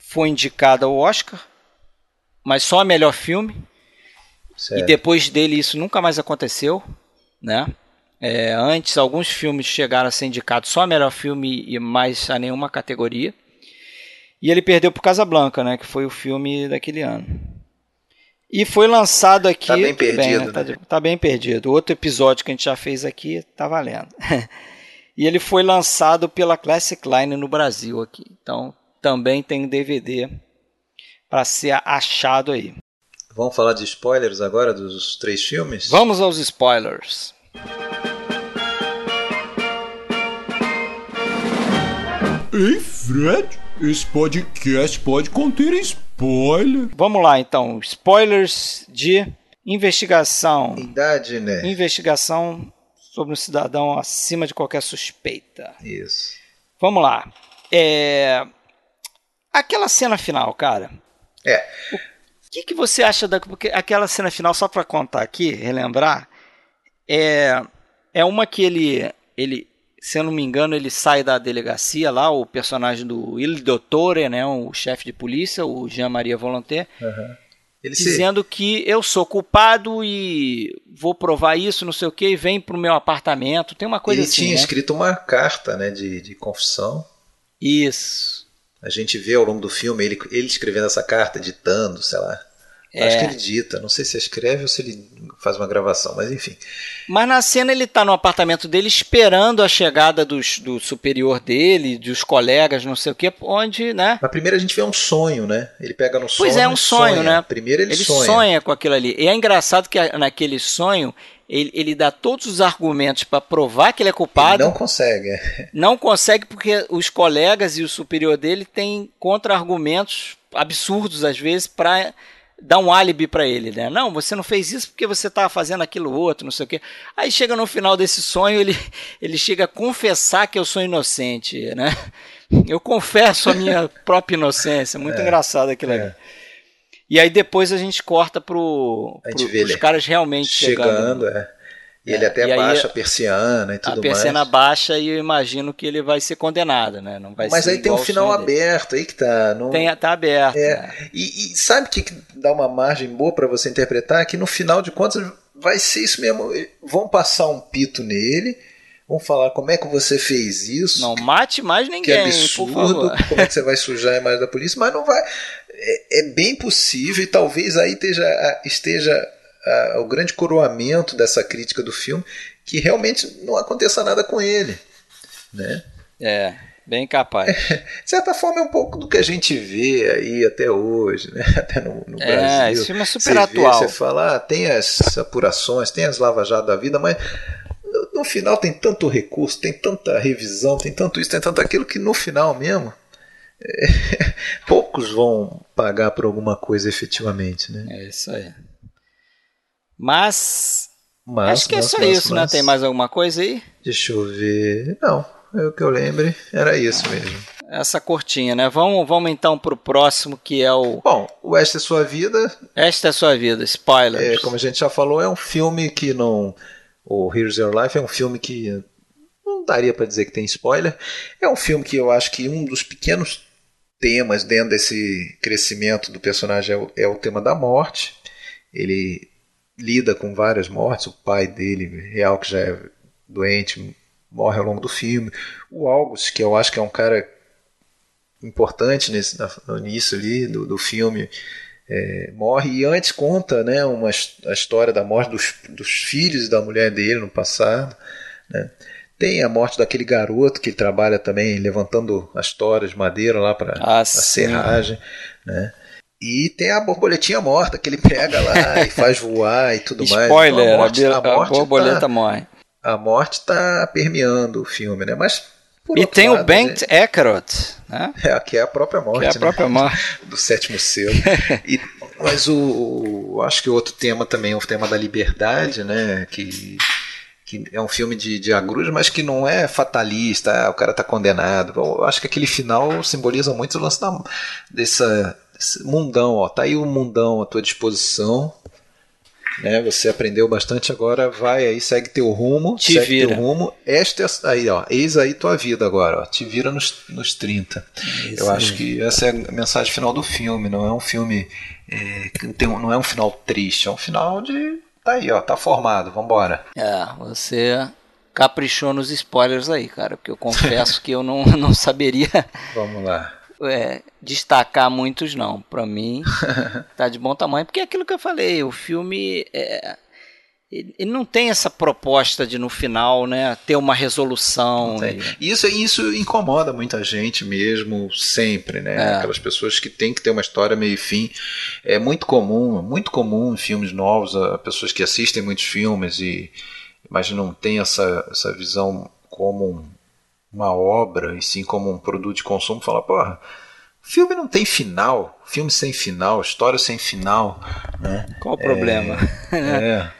foi indicado ao Oscar, mas só melhor filme. Certo. E depois dele isso nunca mais aconteceu, né? É, antes, alguns filmes chegaram a ser indicados só a melhor filme e mais a nenhuma categoria. E ele perdeu por Casablanca, né? Que foi o filme daquele ano. E foi lançado aqui. Tá bem perdido. Bem, né? tá, tá, bem perdido. Outro episódio que a gente já fez aqui tá valendo. e ele foi lançado pela Classic Line no Brasil aqui. Então também tem DVD para ser achado aí. Vamos falar de spoilers agora dos três filmes? Vamos aos spoilers. Ei, Fred, esse podcast pode conter spoiler. Vamos lá então, spoilers de investigação. Idade, né? Investigação sobre um cidadão acima de qualquer suspeita. Isso. Vamos lá. É... Aquela cena final, cara. É. O que, que você acha da. Porque aquela cena final, só para contar aqui, relembrar, é, é uma que ele, ele se eu não me engano, ele sai da delegacia lá, o personagem do Il Dottore, né, o chefe de polícia, o Jean-Maria Volonté, uhum. dizendo se... que eu sou culpado e vou provar isso, não sei o que, e vem pro meu apartamento. Tem uma coisa ele assim. Ele tinha né? escrito uma carta né, de, de confissão. Isso. A gente vê ao longo do filme ele, ele escrevendo essa carta, editando, sei lá. É. Acho que ele dita, não sei se escreve ou se ele faz uma gravação, mas enfim. Mas na cena ele está no apartamento dele esperando a chegada dos, do superior dele, dos colegas, não sei o que, onde, né? Na primeira a gente vê um sonho, né? Ele pega no sonho. Pois é, um sonho, sonha. né? Primeiro ele, ele sonha. sonha com aquilo ali. E é engraçado que naquele sonho ele, ele dá todos os argumentos para provar que ele é culpado. Ele não consegue. Não consegue porque os colegas e o superior dele têm contra-argumentos absurdos às vezes para dá um álibi para ele, né? Não, você não fez isso porque você estava fazendo aquilo outro, não sei o quê. Aí chega no final desse sonho, ele, ele chega a confessar que eu sou inocente, né? Eu confesso a minha própria inocência. Muito é, engraçado aquilo é. ali. E aí depois a gente corta pro, pro os caras realmente chegando. chegando é. E ele é, até baixa a persiana e tudo mais. A persiana mais. baixa e eu imagino que ele vai ser condenado, né? Não vai Mas aí tem um final aberto aí que tá. Não... Tem, tá aberto. É. Né? E, e, sabe o que, que dá uma margem boa para você interpretar? Que no final de contas vai ser isso mesmo. Vão passar um pito nele. Vão falar como é que você fez isso. Não mate mais ninguém. Que absurdo. Como é que você vai sujar a imagem da polícia? Mas não vai. É, é bem possível e talvez aí esteja, esteja a, o grande coroamento dessa crítica do filme, que realmente não aconteça nada com ele, né? É, bem capaz. de certa forma é um pouco do que a gente vê aí até hoje, né? Até no, no É, Brasil. esse filme é super Você vê, atual. você fala, ah, tem as apurações, tem as lava-jato da vida, mas no, no final tem tanto recurso, tem tanta revisão, tem tanto isso, tem tanto aquilo, que no final mesmo é, poucos vão pagar por alguma coisa efetivamente, né? É isso aí. Mas, Mas, acho que é mas, só mas, isso, né? Tem mais alguma coisa aí? Deixa eu ver. Não, é o que eu lembre, era isso mesmo. Essa curtinha, né? Vamos, vamos então pro próximo, que é o Bom, o Esta é Sua Vida, Esta é Sua Vida, spoilers. é, como a gente já falou, é um filme que não. O Here's Your Life é um filme que não daria para dizer que tem spoiler. É um filme que eu acho que um dos pequenos temas dentro desse crescimento do personagem é o, é o tema da morte. Ele lida com várias mortes. O pai dele, real que já é doente, morre ao longo do filme. O August, que eu acho que é um cara importante nesse, no início ali do, do filme, é, morre e antes conta né, uma, a história da morte dos, dos filhos e da mulher dele no passado. né. Tem a morte daquele garoto que trabalha também levantando as toras de madeira lá para Ah, a serragem. Né. E tem a borboletinha morta que ele pega lá e faz voar e tudo mais. Spoiler, Então, a, a morte borboleta tá- morre. a morte está permeando o filme, né? Mas E tem o lado, Bengt Eckert, né? é, que é a própria morte, Que é a né? própria morte. do sétimo selo. E- mas o, o- acho que o outro tema também é o tema da liberdade, né? Que, que é um filme de, de agruras, mas que não é fatalista, ah, o cara está condenado. Eu acho que aquele final simboliza muito o lance da, dessa, desse mundão, ó. Tá aí o mundão à tua disposição. Né, você aprendeu bastante, agora vai aí, segue teu rumo, Te segue vira. teu rumo. Esta é, aí, ó, eis aí tua vida agora, ó, te vira nos, nos 30. Isso Eu aí. acho que essa é a mensagem final do filme. Não é um filme é, não é um final triste, é um final de tá aí, ó, tá formado, vambora. É, você caprichou nos spoilers aí, cara, porque eu confesso que eu não, não saberia Vamos lá. é, destacar muitos não. Pra mim, tá de bom tamanho, porque é aquilo que eu falei, o filme é, ele não tem essa proposta de no final, né, ter uma resolução. Tem. e- Isso, isso incomoda muita gente mesmo, sempre, né? É. Aquelas pessoas que têm que ter uma história meio e fim. É muito comum, muito comum em filmes novos, a pessoas que assistem muitos filmes e mas não tem essa, essa visão como um- uma obra e sim como um produto de consumo, fala, porra, filme não tem final, filme sem final, história sem final, né? Qual o problema? É,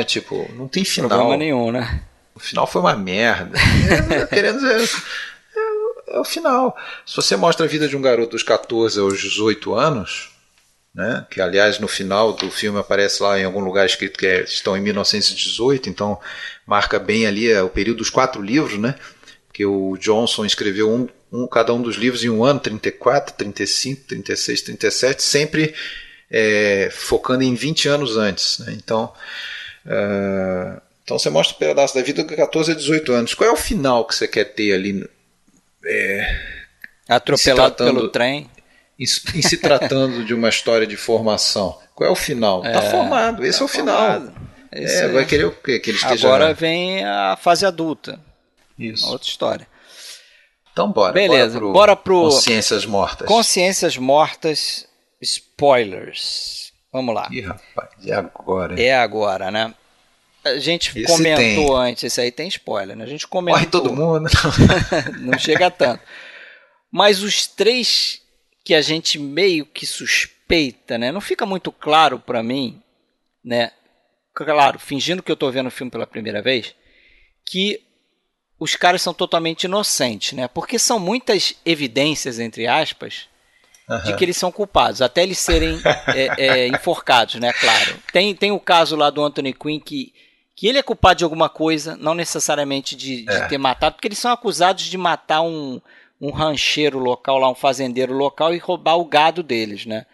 é tipo, não tem final. Problema nenhum, né? O final foi uma merda. É, querendo dizer, é, é o final. Se você mostra a vida de um garoto dos 14 aos 18 anos, né, que aliás no final do filme aparece lá em algum lugar escrito que é- estão em 1918, então marca bem ali é, o período dos quatro livros, né? Que o Johnson escreveu um, um- cada um dos livros em um ano, 34, 35, 36, 37, sempre é, focando em 20 anos antes. Né? Então, ah, então você mostra um pedaço da vida de 14 a 18 anos. Qual é o final que você quer ter ali Atropelado Se tratando- pelo trem. em, em se tratando de uma história de formação? Qual é o final? Tá formado, esse é o final. Formado. Esse É, é. vai querer o quê? Que ele esteja... Agora vem a fase adulta. Isso. Outra história. Então bora. Beleza, bora pro, bora pro- Consciências Mortas. Consciências mortas, spoilers. Vamos lá. Ih, rapaz, e agora? É agora, né? A gente Esse comentou tem. antes, esse aí tem spoiler, né? A gente comentou. Morre todo mundo. não chega tanto. Mas os três que a gente meio que suspeita, né? Não fica muito claro pra mim, né? Claro, fingindo que eu tô vendo o filme pela primeira vez, que os caras são totalmente inocentes, né? Porque são muitas evidências, entre aspas, de Aham. que eles são culpados, até eles serem é, é, enforcados, né? Claro. Tem, tem o caso lá do Anthony Quinn que, que ele é culpado de alguma coisa, não necessariamente de, de É. ter matado, porque eles são acusados de matar um, um rancheiro local, lá, um fazendeiro local e roubar o gado deles, né?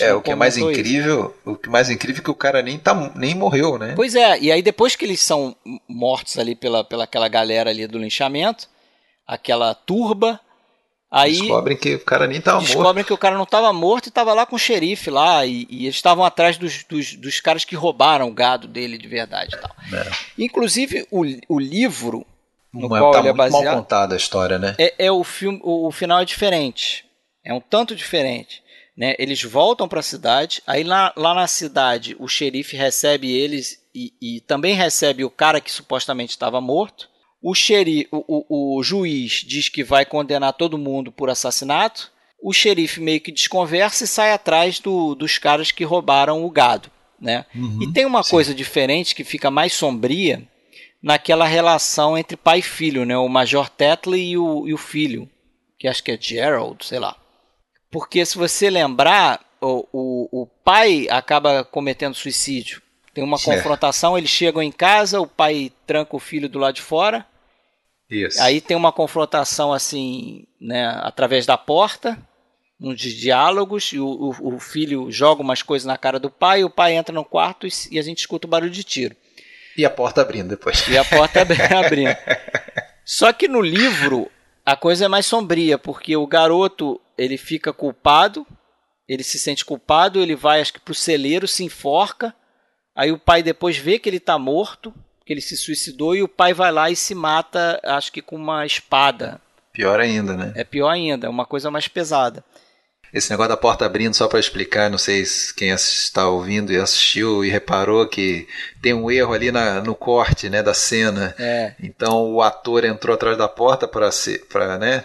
É, não o que é mais comentou isso. incrível, o que é mais incrível é que o cara nem, tá, nem morreu, né? Pois é, e aí depois que eles são mortos ali pela, pela aquela galera ali do linchamento, aquela turba, Aí Descobrem que o cara nem tava morto. descobrem que o cara não estava morto e estava lá com o xerife lá. E, e eles estavam atrás dos, dos, dos caras que roubaram o gado dele de verdade e tal. É. Inclusive, o, o livro no Mas qual tá ele é muito mal baseado contada a história, né? é, é o filme. O, o final é diferente. É um tanto diferente. Né? Eles voltam para a cidade. Aí lá, lá na cidade o xerife recebe eles e, e também recebe o cara que supostamente estava morto. O, xeri, o, o, o juiz diz que vai condenar todo mundo por assassinato. O xerife meio que desconversa e sai atrás do, dos caras que roubaram o gado. Né? e tem uma coisa diferente que fica mais sombria naquela relação entre pai e filho, né? o Major Tetley e o, e o filho, que acho que é Gerald, sei lá. Porque se você lembrar, o, o, o pai acaba cometendo suicídio. Tem uma confrontação, eles chegam em casa, o pai tranca o filho do lado de fora. Isso. Aí tem uma confrontação assim, né, através da porta, uns diálogos, e o, o- o filho joga umas coisas na cara do pai, o pai entra no quarto e, e a gente escuta o barulho de tiro. E a porta abrindo depois. E a porta ab- abrindo. Só que no livro a coisa é mais sombria, porque o garoto ele fica culpado, ele se sente culpado, ele vai acho que pro celeiro, se enforca, aí o pai depois vê que ele está morto, que ele se suicidou e o pai vai lá e se mata, acho que com uma espada. Pior ainda, né? É pior ainda, é uma coisa mais pesada. Esse negócio da porta abrindo, só para explicar, não sei se quem está ouvindo e assistiu e reparou que tem um erro ali na, no corte né, da cena. É. Então o ator entrou atrás da porta para né?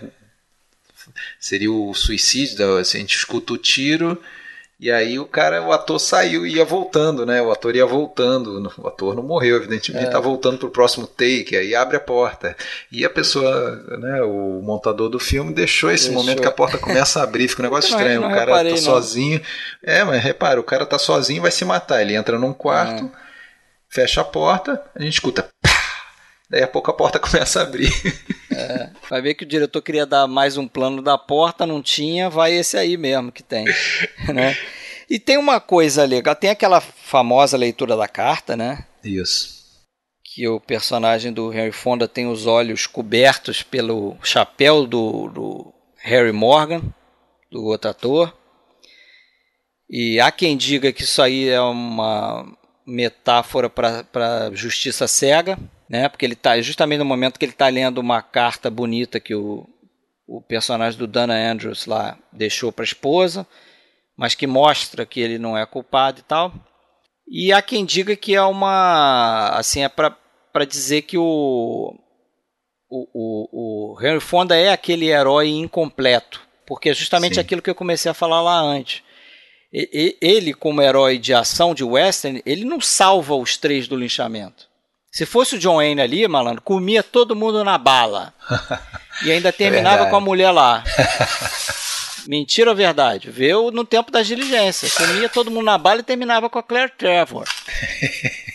Seria o suicídio, da- assim, a gente escuta o tiro e aí o cara, o ator saiu e ia voltando, né? O ator ia voltando, o ator não morreu, evidentemente, É. tá voltando pro próximo take, aí abre a porta. E a pessoa, né, o montador do filme deixou esse Deixou. momento que a porta começa a abrir, fica um negócio estranho. o cara reparei, tá não. sozinho. É, mas repara, o cara tá sozinho e vai se matar. Ele entra num quarto, É. fecha a porta, a gente escuta. Daí a pouco a porta começa a abrir. Vai ver que o diretor queria dar mais um plano da porta, não tinha, vai esse aí mesmo que tem. né? E tem uma coisa legal, tem aquela famosa leitura da carta, né? Isso. Que o personagem do Harry Fonda tem os olhos cobertos pelo chapéu do, do Harry Morgan, do outro ator. E há quem diga que isso aí é uma metáfora para justiça cega, né? Porque ele tá justamente no momento que ele está lendo uma carta bonita que o, o personagem do Dana Andrews lá deixou para a esposa, mas que mostra que ele não é culpado e tal. E há quem diga que é uma assim é para dizer que o o, o, o Henry Fonda é aquele herói incompleto, porque é justamente Sim. aquilo que eu comecei a falar lá antes. E- Ele, como herói de ação de western, ele não salva os três do linchamento. Se fosse o John Wayne ali, malandro, comia todo mundo na bala. E ainda terminava verdade. com a mulher lá. Mentira ou verdade? Veu no tempo das diligências. Comia todo mundo na bala e terminava com a Claire Trevor.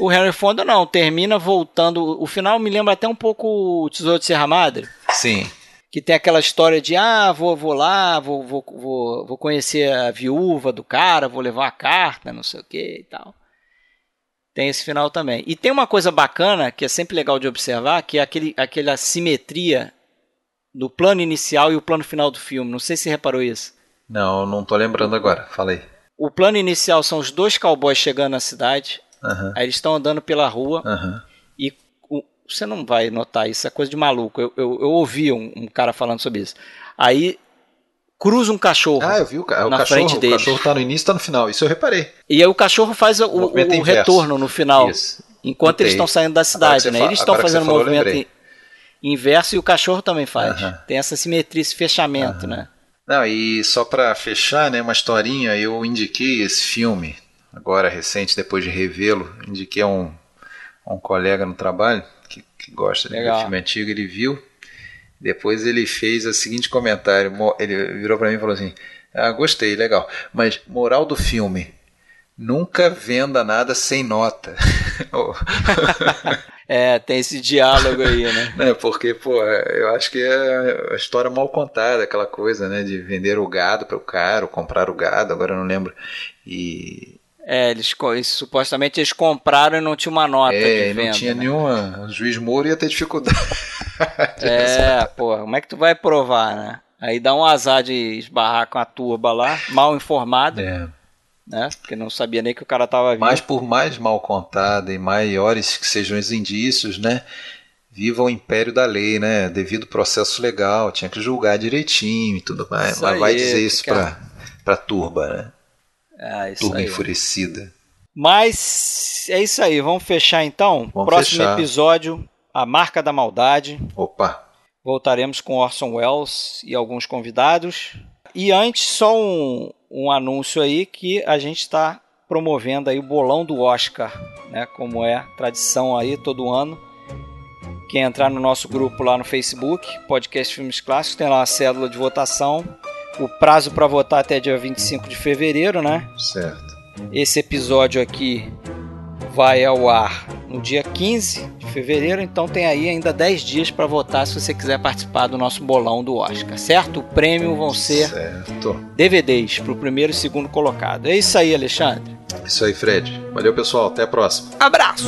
O Henry Fonda não, termina voltando. O final me lembra até um pouco o Tesouro de Serra Madre Sim. que tem aquela história de ah, vou, vou lá, vou, vou, vou, vou conhecer a viúva do cara, vou levar a carta, não sei o que e tal. Tem esse final também. E tem uma coisa bacana que é sempre legal de observar, que é aquele, aquela simetria do plano inicial e o plano final do filme. Não sei se você reparou isso. Não, não tô lembrando agora. Falei. O plano inicial são os dois cowboys chegando na cidade, Aham. aí eles estão andando pela rua, Aham. E o- você não vai notar isso, é coisa de maluco. Eu, eu, eu ouvi um, um cara falando sobre isso. Aí cruza um cachorro. Ah, eu vi o, ca- o Na cachorro. frente O dele. cachorro tá no início, tá no final. Isso eu reparei. E aí o cachorro faz o, o- o retorno no final. Isso. Enquanto eles Notei. estão saindo da cidade, né? Eles estão fazendo falou, movimento inverso e o cachorro também faz. Tem essa simetria, esse fechamento, né? Não, e só pra fechar, né, uma historinha, eu indiquei esse filme, agora recente, depois de revê-lo, indiquei a um, a um colega no trabalho que, que gosta de ver Legal. filme antigo, ele viu, depois ele fez o seguinte comentário, ele virou pra mim e falou assim, ah, gostei, legal, mas moral do filme, nunca venda nada sem nota. É, tem esse diálogo aí, né? né, porque, pô, eu acho que é a história mal contada, aquela coisa, né, de vender o gado para o cara, ou comprar o gado, agora eu não lembro. E É, eles, supostamente eles compraram e não tinha uma nota é, de venda. não tinha né? nenhuma. O juiz Moro ia ter dificuldade. É, porra, como é que tu vai provar, né? Aí dá um azar de esbarrar com a turba lá, mal informada, É. né? Porque não sabia nem que o cara tava vivo. Mas por mais mal contada e maiores que sejam os indícios, né? Viva o império da lei, né? Devido ao processo legal, tinha que julgar direitinho e tudo mais. Mas vai dizer isso pra, pra turba, né? É, isso aí. enfurecida. Mas é isso aí, vamos fechar então. Vamos Próximo fechar. episódio, A Marca da Maldade. Opa, Voltaremos com Orson Welles e alguns convidados. E antes, só um, um anúncio aí que a gente está promovendo aí o bolão do Oscar, né? Como é tradição aí todo ano. Quem entrar no nosso grupo lá no Facebook, Podcast Filmes Clássicos, tem lá a cédula de votação. O prazo para votar até dia 25 de fevereiro, né? certo. Esse episódio aqui vai ao ar no dia 15 de fevereiro, então tem aí ainda 10 dias para votar se você quiser participar do nosso bolão do Oscar, certo? O prêmio vão ser Certo. DVDs para o primeiro e segundo colocado. É isso aí, Alexandre. Isso aí, Fred. Valeu, pessoal. Até a próxima. Abraço!